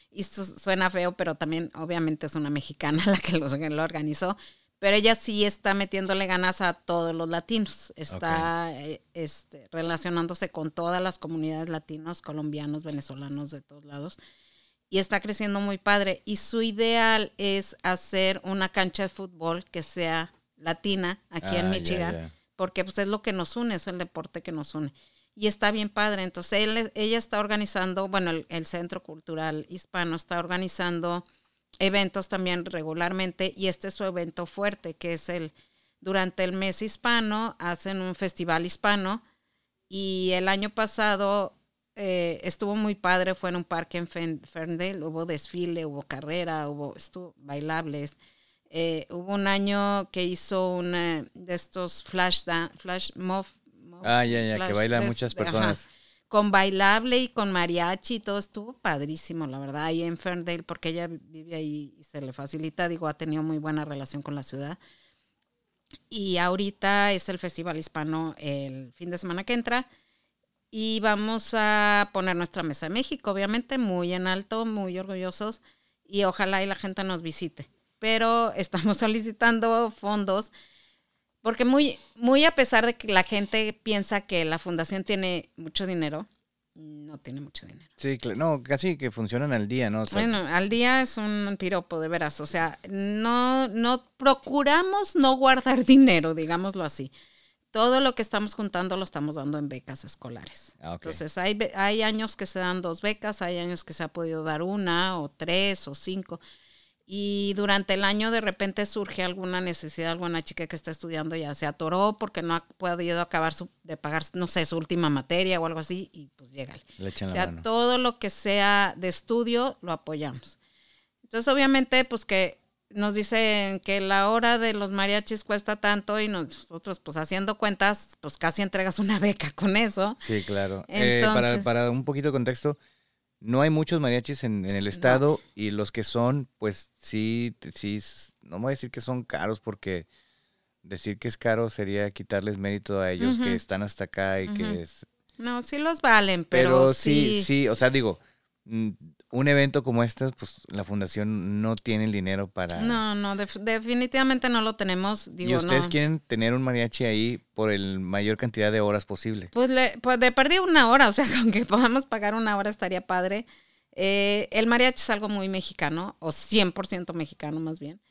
[SPEAKER 2] Y esto suena feo, pero también obviamente es una mexicana la que lo, lo organizó. Pero ella sí está metiéndole ganas a todos los latinos. Está eh, este, relacionándose con todas las comunidades latinos, colombianos, venezolanos, de todos lados. Y está creciendo muy padre. Y su ideal es hacer una cancha de fútbol que sea latina aquí
[SPEAKER 1] Ah,
[SPEAKER 2] en
[SPEAKER 1] ya,
[SPEAKER 2] Michigan
[SPEAKER 1] ya.
[SPEAKER 2] porque pues es lo que nos une, es el deporte que nos une. Y está bien padre. Entonces, él, ella está organizando, bueno, el, el Centro Cultural Hispano está organizando eventos también regularmente y este es su evento fuerte, que es el, durante el mes hispano, hacen un festival hispano y el año pasado eh, estuvo muy padre, fue en un parque en Ferndale, hubo desfile, hubo carrera, hubo estuvo bailables. Eh, hubo un año que hizo una de estos flash, dan- flash mob, mob-
[SPEAKER 1] Ah, ya, ya, que bailan muchas
[SPEAKER 2] ajá,
[SPEAKER 1] personas.
[SPEAKER 2] Con bailable y con mariachi y todo estuvo padrísimo, la verdad, ahí en Ferndale, porque ella vive ahí y se le facilita, digo, ha tenido muy buena relación con la ciudad. Y ahorita es el Festival Hispano el fin de semana que entra. Y vamos a poner nuestra mesa de México, obviamente, muy en alto, muy orgullosos. Y ojalá y la gente nos visite. Pero estamos solicitando fondos porque muy, muy a pesar de que la gente piensa que la fundación tiene mucho dinero, no tiene mucho dinero.
[SPEAKER 1] Sí, no, casi que funcionan al día, ¿no? O sea,
[SPEAKER 2] Bueno, al día es un piropo, de veras. O sea, no, no procuramos no guardar dinero, digámoslo así. Todo lo que estamos juntando lo estamos dando en becas escolares.
[SPEAKER 1] Ah.
[SPEAKER 2] Entonces, hay, hay años que se dan dos becas, hay años que se ha podido dar una o tres o cinco. Y durante el año de repente surge alguna necesidad, alguna chica que está estudiando ya se atoró porque no ha podido acabar su- de pagar, no sé, su última materia o algo así y pues llega.
[SPEAKER 1] le echan
[SPEAKER 2] O sea,
[SPEAKER 1] mano.
[SPEAKER 2] todo lo que sea de estudio lo apoyamos. Entonces, obviamente, pues que nos dicen que la hora de los mariachis cuesta tanto y nosotros, pues haciendo cuentas, pues casi entregas una beca con eso.
[SPEAKER 1] Sí, claro. Eh, para,
[SPEAKER 2] Entonces-
[SPEAKER 1] para un poquito de contexto, no hay muchos mariachis en, en el estado y los que son, pues sí, sí, no voy a decir que son caros porque decir que es caro sería quitarles mérito a ellos que están hasta acá y que es...
[SPEAKER 2] No, sí los valen, pero,
[SPEAKER 1] Pero sí,
[SPEAKER 2] sí.
[SPEAKER 1] sí, o sea, digo, mm, un evento como este, pues la fundación no tiene el dinero para...
[SPEAKER 2] No, no, def- definitivamente no lo tenemos. Digo,
[SPEAKER 1] y ustedes
[SPEAKER 2] no.
[SPEAKER 1] quieren tener un mariachi ahí por el mayor cantidad de horas posible.
[SPEAKER 2] Pues, le, pues de perdí una hora, o sea, con que podamos pagar una hora estaría padre. Eh, el mariachi es algo muy mexicano, o 100% mexicano más bien.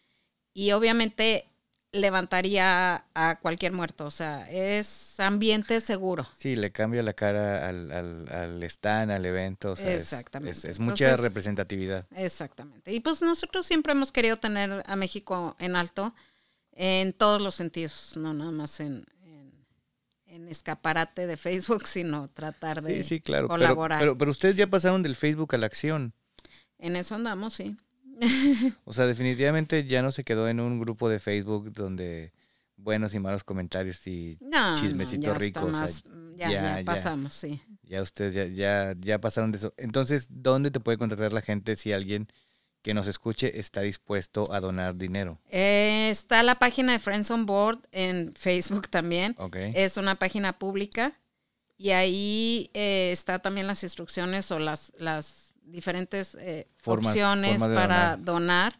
[SPEAKER 2] Y obviamente levantaría a cualquier muerto, o sea, es ambiente seguro.
[SPEAKER 1] Sí, le cambia la cara al, al, al stand, al evento. o sea, es-
[SPEAKER 2] Exactamente.
[SPEAKER 1] Es, es mucha
[SPEAKER 2] Entonces-
[SPEAKER 1] representatividad.
[SPEAKER 2] Exactamente. Y pues nosotros siempre hemos querido tener a México en alto en todos los sentidos, no nada más en, en, en escaparate de Facebook, sino tratar de
[SPEAKER 1] Sí, sí, claro. Pero,
[SPEAKER 2] colaborar.
[SPEAKER 1] pero, pero ustedes ya pasaron del Facebook a la acción.
[SPEAKER 2] En eso andamos, sí.
[SPEAKER 1] O sea, definitivamente ya no se quedó en un grupo de Facebook donde buenos y malos comentarios y
[SPEAKER 2] No,
[SPEAKER 1] Chismecito
[SPEAKER 2] no, ya
[SPEAKER 1] rico,
[SPEAKER 2] está
[SPEAKER 1] o sea,
[SPEAKER 2] más- ya,
[SPEAKER 1] ya,
[SPEAKER 2] ya pasamos, sí.
[SPEAKER 1] ya ustedes ya, ya, ya pasaron de eso. Entonces, ¿dónde te puede contactar la gente si alguien que nos escuche está dispuesto a donar dinero?
[SPEAKER 2] Eh, está la página de Friends on Board en Facebook también.
[SPEAKER 1] ¿Ok?
[SPEAKER 2] Es una página pública y ahí eh, está también las instrucciones o las, las diferentes eh,
[SPEAKER 1] Formas-
[SPEAKER 2] opciones para donar.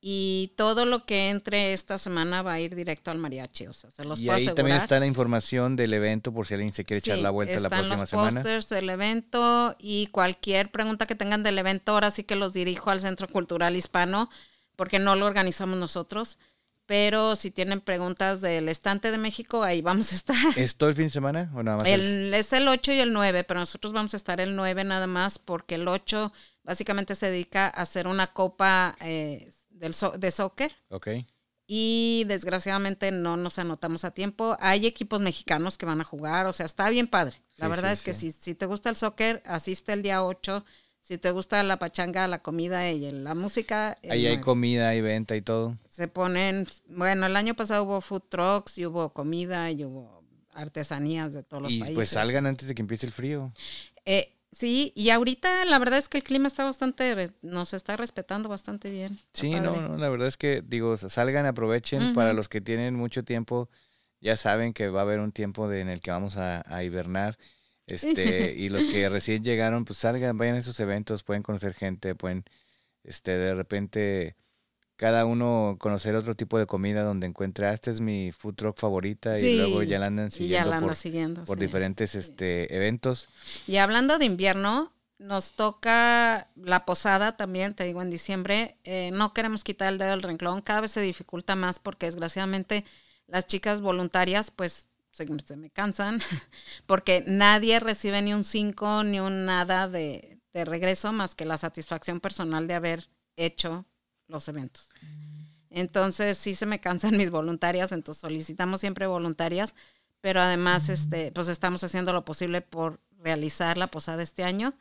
[SPEAKER 2] y todo lo que entre esta semana va a ir directo al mariachi, o sea, se los
[SPEAKER 1] y
[SPEAKER 2] puedo
[SPEAKER 1] ahí
[SPEAKER 2] asegurar.
[SPEAKER 1] también está la información del evento por si alguien se quiere echar la vuelta la próxima
[SPEAKER 2] los
[SPEAKER 1] semana.
[SPEAKER 2] pósters del evento y cualquier pregunta que tengan del evento, ahora sí que los dirijo al Centro Cultural Hispano, porque no lo organizamos nosotros. Pero si tienen preguntas del estante de México, ahí vamos a estar.
[SPEAKER 1] ¿Es todo el fin de semana o nada más? el-
[SPEAKER 2] es el 8 y el 9, pero nosotros vamos a estar el 9 nada más, porque el 8 básicamente se dedica a hacer una copa eh, del so- de soccer
[SPEAKER 1] Ok.
[SPEAKER 2] y desgraciadamente no nos anotamos a tiempo. Hay equipos mexicanos que van a jugar, o sea, está bien padre. La
[SPEAKER 1] Sí,
[SPEAKER 2] verdad
[SPEAKER 1] sí,
[SPEAKER 2] es que
[SPEAKER 1] sí.
[SPEAKER 2] si, si te gusta el soccer, asiste el día 8. Si te gusta la pachanga, la comida y la música,
[SPEAKER 1] Ahí hay
[SPEAKER 2] 9.
[SPEAKER 1] comida, hay venta y todo.
[SPEAKER 2] se ponen, bueno, el año pasado hubo food trucks y hubo comida y hubo artesanías de todos los
[SPEAKER 1] Y
[SPEAKER 2] países.
[SPEAKER 1] pues salgan antes de que empiece el frío.
[SPEAKER 2] Eh, sí, y ahorita la verdad es que el clima está bastante, nos está respetando bastante bien.
[SPEAKER 1] Sí, no, no, la verdad es que, digo, salgan, aprovechen. Para los que tienen mucho tiempo, ya saben que va a haber un tiempo de- en el que vamos a, a hibernar. Este, y los que recién llegaron, pues salgan, vayan a esos eventos, pueden conocer gente, pueden, este, de repente, cada uno conocer otro tipo de comida donde encuentre, ah, esta es mi food truck favorita, y luego ya la andan siguiendo
[SPEAKER 2] la
[SPEAKER 1] por,
[SPEAKER 2] siguiendo.
[SPEAKER 1] por
[SPEAKER 2] sí.
[SPEAKER 1] diferentes este, eventos.
[SPEAKER 2] Y hablando de invierno, nos toca la posada también, te digo, en diciembre. Eh, no queremos quitar el dedo del renglón, cada vez se dificulta más porque desgraciadamente las chicas voluntarias pues se, se me cansan porque nadie recibe ni un 5 ni un nada de, de regreso más que la satisfacción personal de haber hecho los eventos. Entonces sí se me cansan mis voluntarias, entonces solicitamos siempre voluntarias, pero además este, pues estamos haciendo lo posible por realizar la posada este año.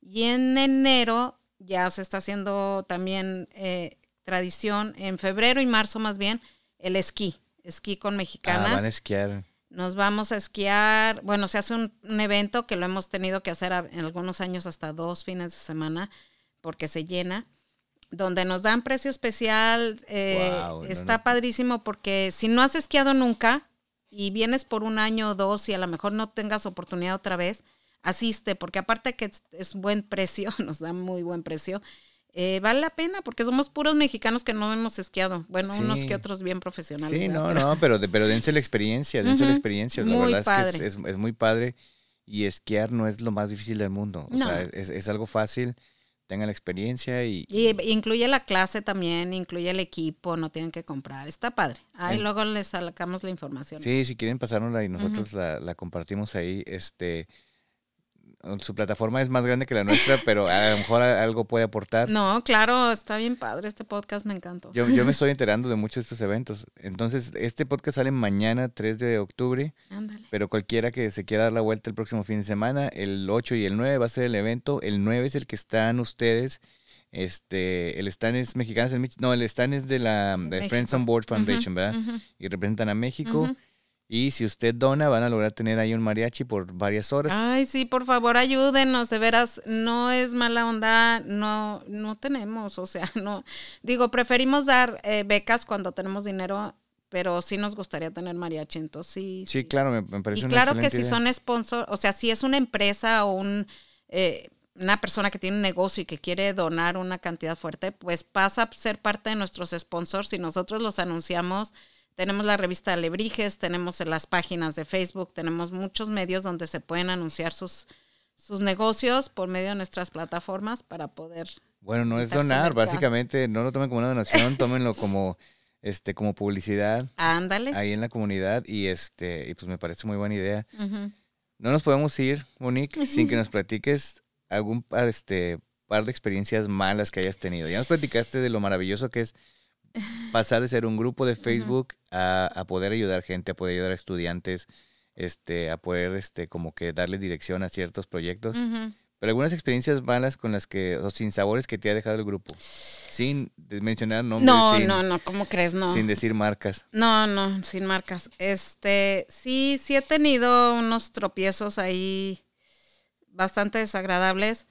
[SPEAKER 2] Y en enero ya se está haciendo también eh, tradición, en febrero y marzo más bien, el esquí, esquí con
[SPEAKER 1] Ah,
[SPEAKER 2] mexicanas.
[SPEAKER 1] van a esquiar.
[SPEAKER 2] Nos vamos a esquiar. Bueno, se hace un, un evento que lo hemos tenido que hacer en algunos años hasta dos fines de semana porque se llena, donde nos dan precio especial. eh, está
[SPEAKER 1] no.
[SPEAKER 2] padrísimo porque si no has esquiado nunca y vienes por un año o dos y a lo mejor no tengas oportunidad otra vez, asiste, porque aparte que es, es buen precio, nos da muy buen precio. Eh, vale la pena porque somos puros mexicanos que no hemos esquiado. Bueno, unos que otros bien profesionales.
[SPEAKER 1] Sí, no, no, pero, pero dense la experiencia, dense la experiencia. La
[SPEAKER 2] muy
[SPEAKER 1] verdad es
[SPEAKER 2] padre.
[SPEAKER 1] que es, es- es muy padre y esquiar no es lo más difícil del mundo. O
[SPEAKER 2] No.
[SPEAKER 1] sea, es, es algo fácil, tengan la experiencia y,
[SPEAKER 2] Y incluye la clase también, incluye el equipo, no tienen que comprar. Está padre. Ahí
[SPEAKER 1] En-
[SPEAKER 2] luego les sacamos la información.
[SPEAKER 1] sí, si quieren pasárnosla y nosotros la, la compartimos ahí, este, su plataforma es más grande que la nuestra, pero a lo mejor algo puede aportar.
[SPEAKER 2] No, claro, está bien padre. Este podcast me encantó.
[SPEAKER 1] Yo, yo me estoy enterando de muchos de estos eventos. Entonces, este podcast sale mañana, 3 de octubre.
[SPEAKER 2] Ándale.
[SPEAKER 1] Pero cualquiera que se quiera dar la vuelta el próximo fin de semana, el 8 y el 9 va a ser el evento. El 9 es el que están ustedes. Este, el stand es Mich- No, el stand es de la de. Friends on Board Foundation, ¿verdad? Y representan a México. Y si usted dona, van a lograr tener ahí un mariachi por varias horas.
[SPEAKER 2] Ay, sí, por favor, ayúdenos, de veras, no es mala onda, no, no tenemos, o sea, no, digo, preferimos dar eh, becas cuando tenemos dinero, pero sí nos gustaría tener mariachi, entonces sí.
[SPEAKER 1] sí, claro, me, me parece
[SPEAKER 2] Y
[SPEAKER 1] una
[SPEAKER 2] claro que si
[SPEAKER 1] idea.
[SPEAKER 2] son sponsor, o sea, si es una empresa o un, eh, una persona que tiene un negocio y que quiere donar una cantidad fuerte, pues pasa a ser parte de nuestros sponsors y nosotros los anunciamos. Tenemos la revista Alebrijes, tenemos las páginas de Facebook, tenemos muchos medios donde se pueden anunciar sus, sus negocios por medio de nuestras plataformas para poder...
[SPEAKER 1] Bueno, no es donar, básicamente, no lo tomen como una donación, tómenlo como este como publicidad
[SPEAKER 2] Ándale.
[SPEAKER 1] ahí en la comunidad y este y pues me parece muy buena idea. No nos podemos ir, Monique, sin que nos platiques algún par, este, par de experiencias malas que hayas tenido. Ya nos platicaste de lo maravilloso que es pasar de ser un grupo de Facebook a, a poder ayudar gente, a poder ayudar a estudiantes, este, a poder este, como que darle dirección a ciertos proyectos. Pero algunas experiencias malas con las que, o sin sabores que te ha dejado el grupo. Sin mencionar nombres,
[SPEAKER 2] No,
[SPEAKER 1] sin,
[SPEAKER 2] no, no, ¿cómo crees? No.
[SPEAKER 1] sin decir marcas.
[SPEAKER 2] No, no, sin marcas. Este, sí, sí he tenido unos tropiezos ahí bastante desagradables,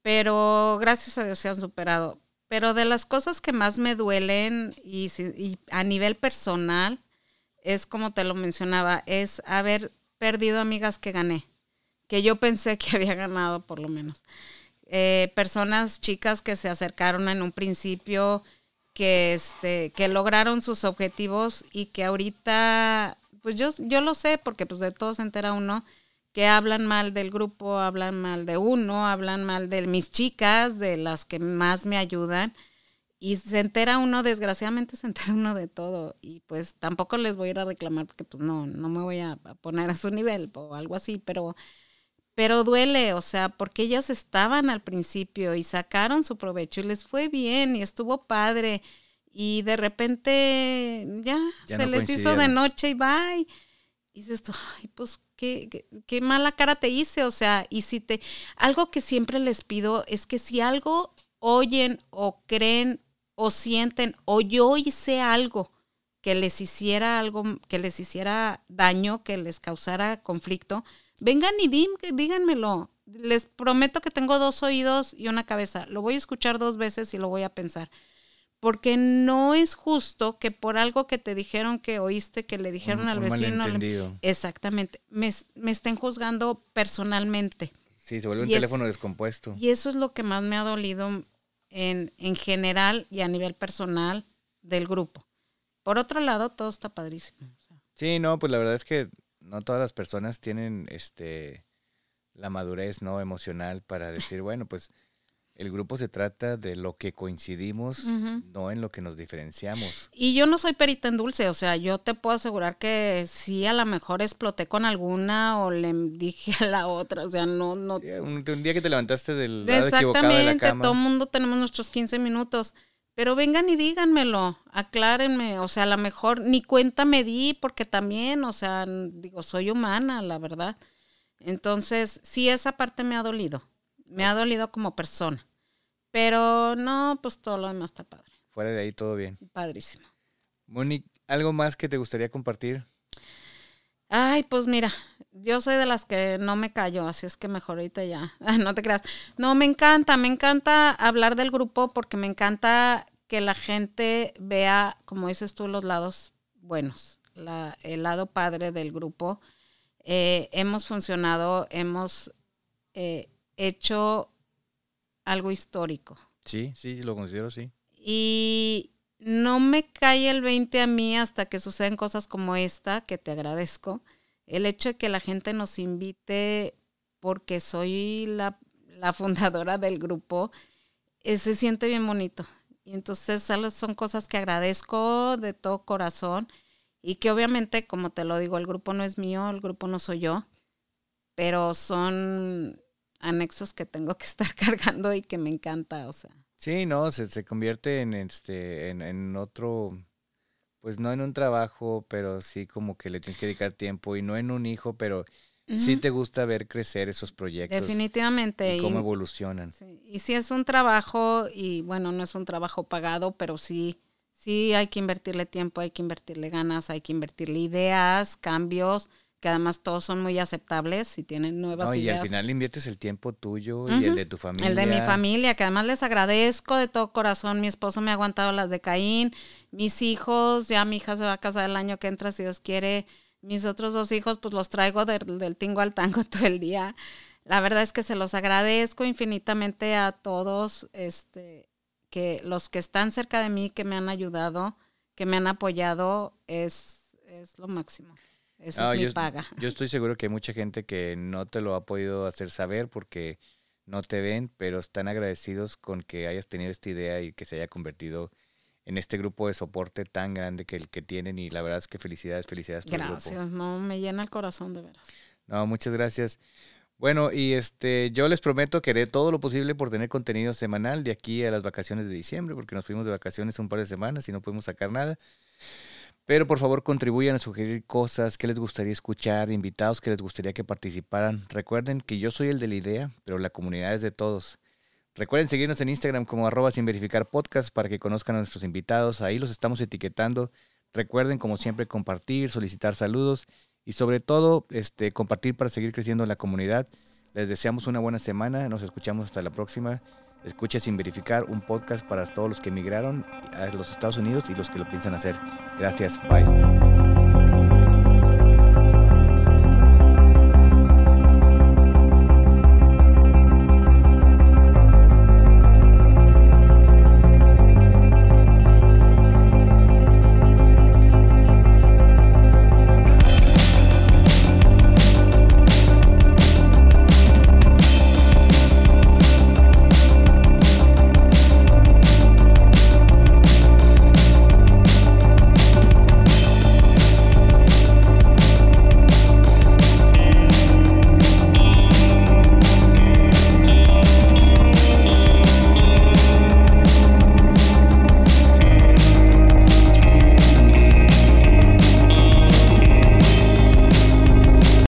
[SPEAKER 2] pero gracias a Dios se han superado. Pero de las cosas que más me duelen y, y a nivel personal, es como te lo mencionaba, es haber perdido amigas que gané, que yo pensé que había ganado por lo menos. Eh, personas chicas que se acercaron en un principio que este que lograron sus objetivos y que ahorita pues yo yo lo sé porque pues de todo se entera uno que hablan mal del grupo, hablan mal de uno, hablan mal de mis chicas, de las que más me ayudan y se entera uno, desgraciadamente se entera uno de todo y pues tampoco les voy a ir a reclamar porque pues no, no me voy a poner a su nivel o algo así, pero, pero duele, o sea, porque ellas estaban al principio y sacaron su provecho y les fue bien y estuvo padre y de repente ya, se les hizo de noche y bye. Y dices tú, ay, pues qué, qué, qué mala cara te hice, o sea, y si te, algo que siempre les pido es que si algo oyen o creen o sienten o yo hice algo que les hiciera algo, que les hiciera daño, que les causara conflicto, vengan y díganmelo. Les prometo que tengo dos oídos y una cabeza. Lo voy a escuchar dos veces y lo voy a pensar. Porque no es justo que por algo que te dijeron que oíste, que le dijeron al vecino. Exactamente. Me, me, estén juzgando personalmente.
[SPEAKER 1] Sí, se vuelve un teléfono descompuesto.
[SPEAKER 2] Y eso es lo que más me ha dolido en, en general y a nivel personal del grupo. Por otro lado, todo está padrísimo.
[SPEAKER 1] Sí, no, pues la verdad es que no todas las personas tienen este la madurez no emocional para decir, bueno, pues el grupo se trata de lo que coincidimos, no en lo que nos diferenciamos.
[SPEAKER 2] Y yo no soy perita en dulce, o sea, yo te puedo asegurar que sí, a lo mejor exploté con alguna o le dije a la otra, o sea, no... no...
[SPEAKER 1] un, día que te levantaste del lado equivocado de la cama.
[SPEAKER 2] todo el mundo tenemos nuestros 15 minutos, pero vengan y díganmelo, aclárenme, o sea, a lo mejor ni cuenta me di porque también, o sea, digo, soy humana, la verdad. Entonces, sí, esa parte me ha dolido, me ha dolido como persona. Pero no, pues todo lo demás está padre.
[SPEAKER 1] Fuera de ahí todo bien.
[SPEAKER 2] Padrísimo.
[SPEAKER 1] Monique, ¿algo más que te gustaría compartir?
[SPEAKER 2] Ay, pues mira, yo soy de las que no me callo, así es que mejor ahorita ya, no te creas. No, me encanta, me encanta hablar del grupo porque me encanta que la gente vea, como dices tú, los lados buenos, la, el lado padre del grupo. Eh, hemos funcionado, hemos eh, hecho algo histórico.
[SPEAKER 1] Sí, sí, lo considero, sí.
[SPEAKER 2] Y no me cae el 20 a mí hasta que suceden cosas como esta, que te agradezco. El hecho de que la gente nos invite porque soy la, la fundadora del grupo, eh, se siente bien bonito. Y entonces son cosas que agradezco de todo corazón y que obviamente, como te lo digo, el grupo no es mío, el grupo no soy yo, pero son anexos que tengo que estar cargando y que me encanta, o sea.
[SPEAKER 1] Sí, no, se, se convierte en este, en, en, otro, pues no en un trabajo, pero sí como que le tienes que dedicar tiempo y no en un hijo, pero sí te gusta ver crecer esos proyectos.
[SPEAKER 2] Definitivamente.
[SPEAKER 1] Y cómo evolucionan.
[SPEAKER 2] Sí. Y sí es un trabajo, y bueno, no es un trabajo pagado, pero sí, sí hay que invertirle tiempo, hay que invertirle ganas, hay que invertirle ideas, cambios, que además todos son muy aceptables y tienen nuevas no,
[SPEAKER 1] y al final inviertes el tiempo tuyo y el de tu familia.
[SPEAKER 2] El de mi familia, que además les agradezco de todo corazón. Mi esposo me ha aguantado las de Caín, mis hijos, ya mi hija se va a casar el año que entra, si Dios quiere. Mis otros dos hijos, pues los traigo del tingo al tango todo el día. La verdad es que se los agradezco infinitamente a todos, este, que los que están cerca de mí, que me han ayudado, que me han apoyado, es, es lo máximo. Eso es mi
[SPEAKER 1] yo,
[SPEAKER 2] paga.
[SPEAKER 1] Yo estoy seguro que hay mucha gente que no te lo ha podido hacer saber porque no te ven, pero están agradecidos con que hayas tenido esta idea y que se haya convertido en este grupo de soporte tan grande que el que tienen y la verdad es que felicidades, felicidades
[SPEAKER 2] por gracias, el grupo. no, me llena el corazón de veras.
[SPEAKER 1] No, muchas gracias. Bueno, y este, yo les prometo que haré todo lo posible por tener contenido semanal de aquí a las vacaciones de diciembre, porque nos fuimos de vacaciones un par de semanas y no pudimos sacar nada. Pero por favor contribuyan a sugerir cosas que les gustaría escuchar, invitados que les gustaría que participaran. Recuerden que yo soy el de la idea, pero la comunidad es de todos. Recuerden seguirnos en Instagram como arroba sin verificar para que conozcan a nuestros invitados. Ahí los estamos etiquetando. Recuerden, como siempre, compartir, solicitar saludos y sobre todo este, compartir para seguir creciendo en la comunidad. Les deseamos una buena semana. Nos escuchamos hasta la próxima. Escucha sin verificar un podcast para todos los que emigraron a los Estados Unidos y los que lo piensan hacer. Gracias, bye.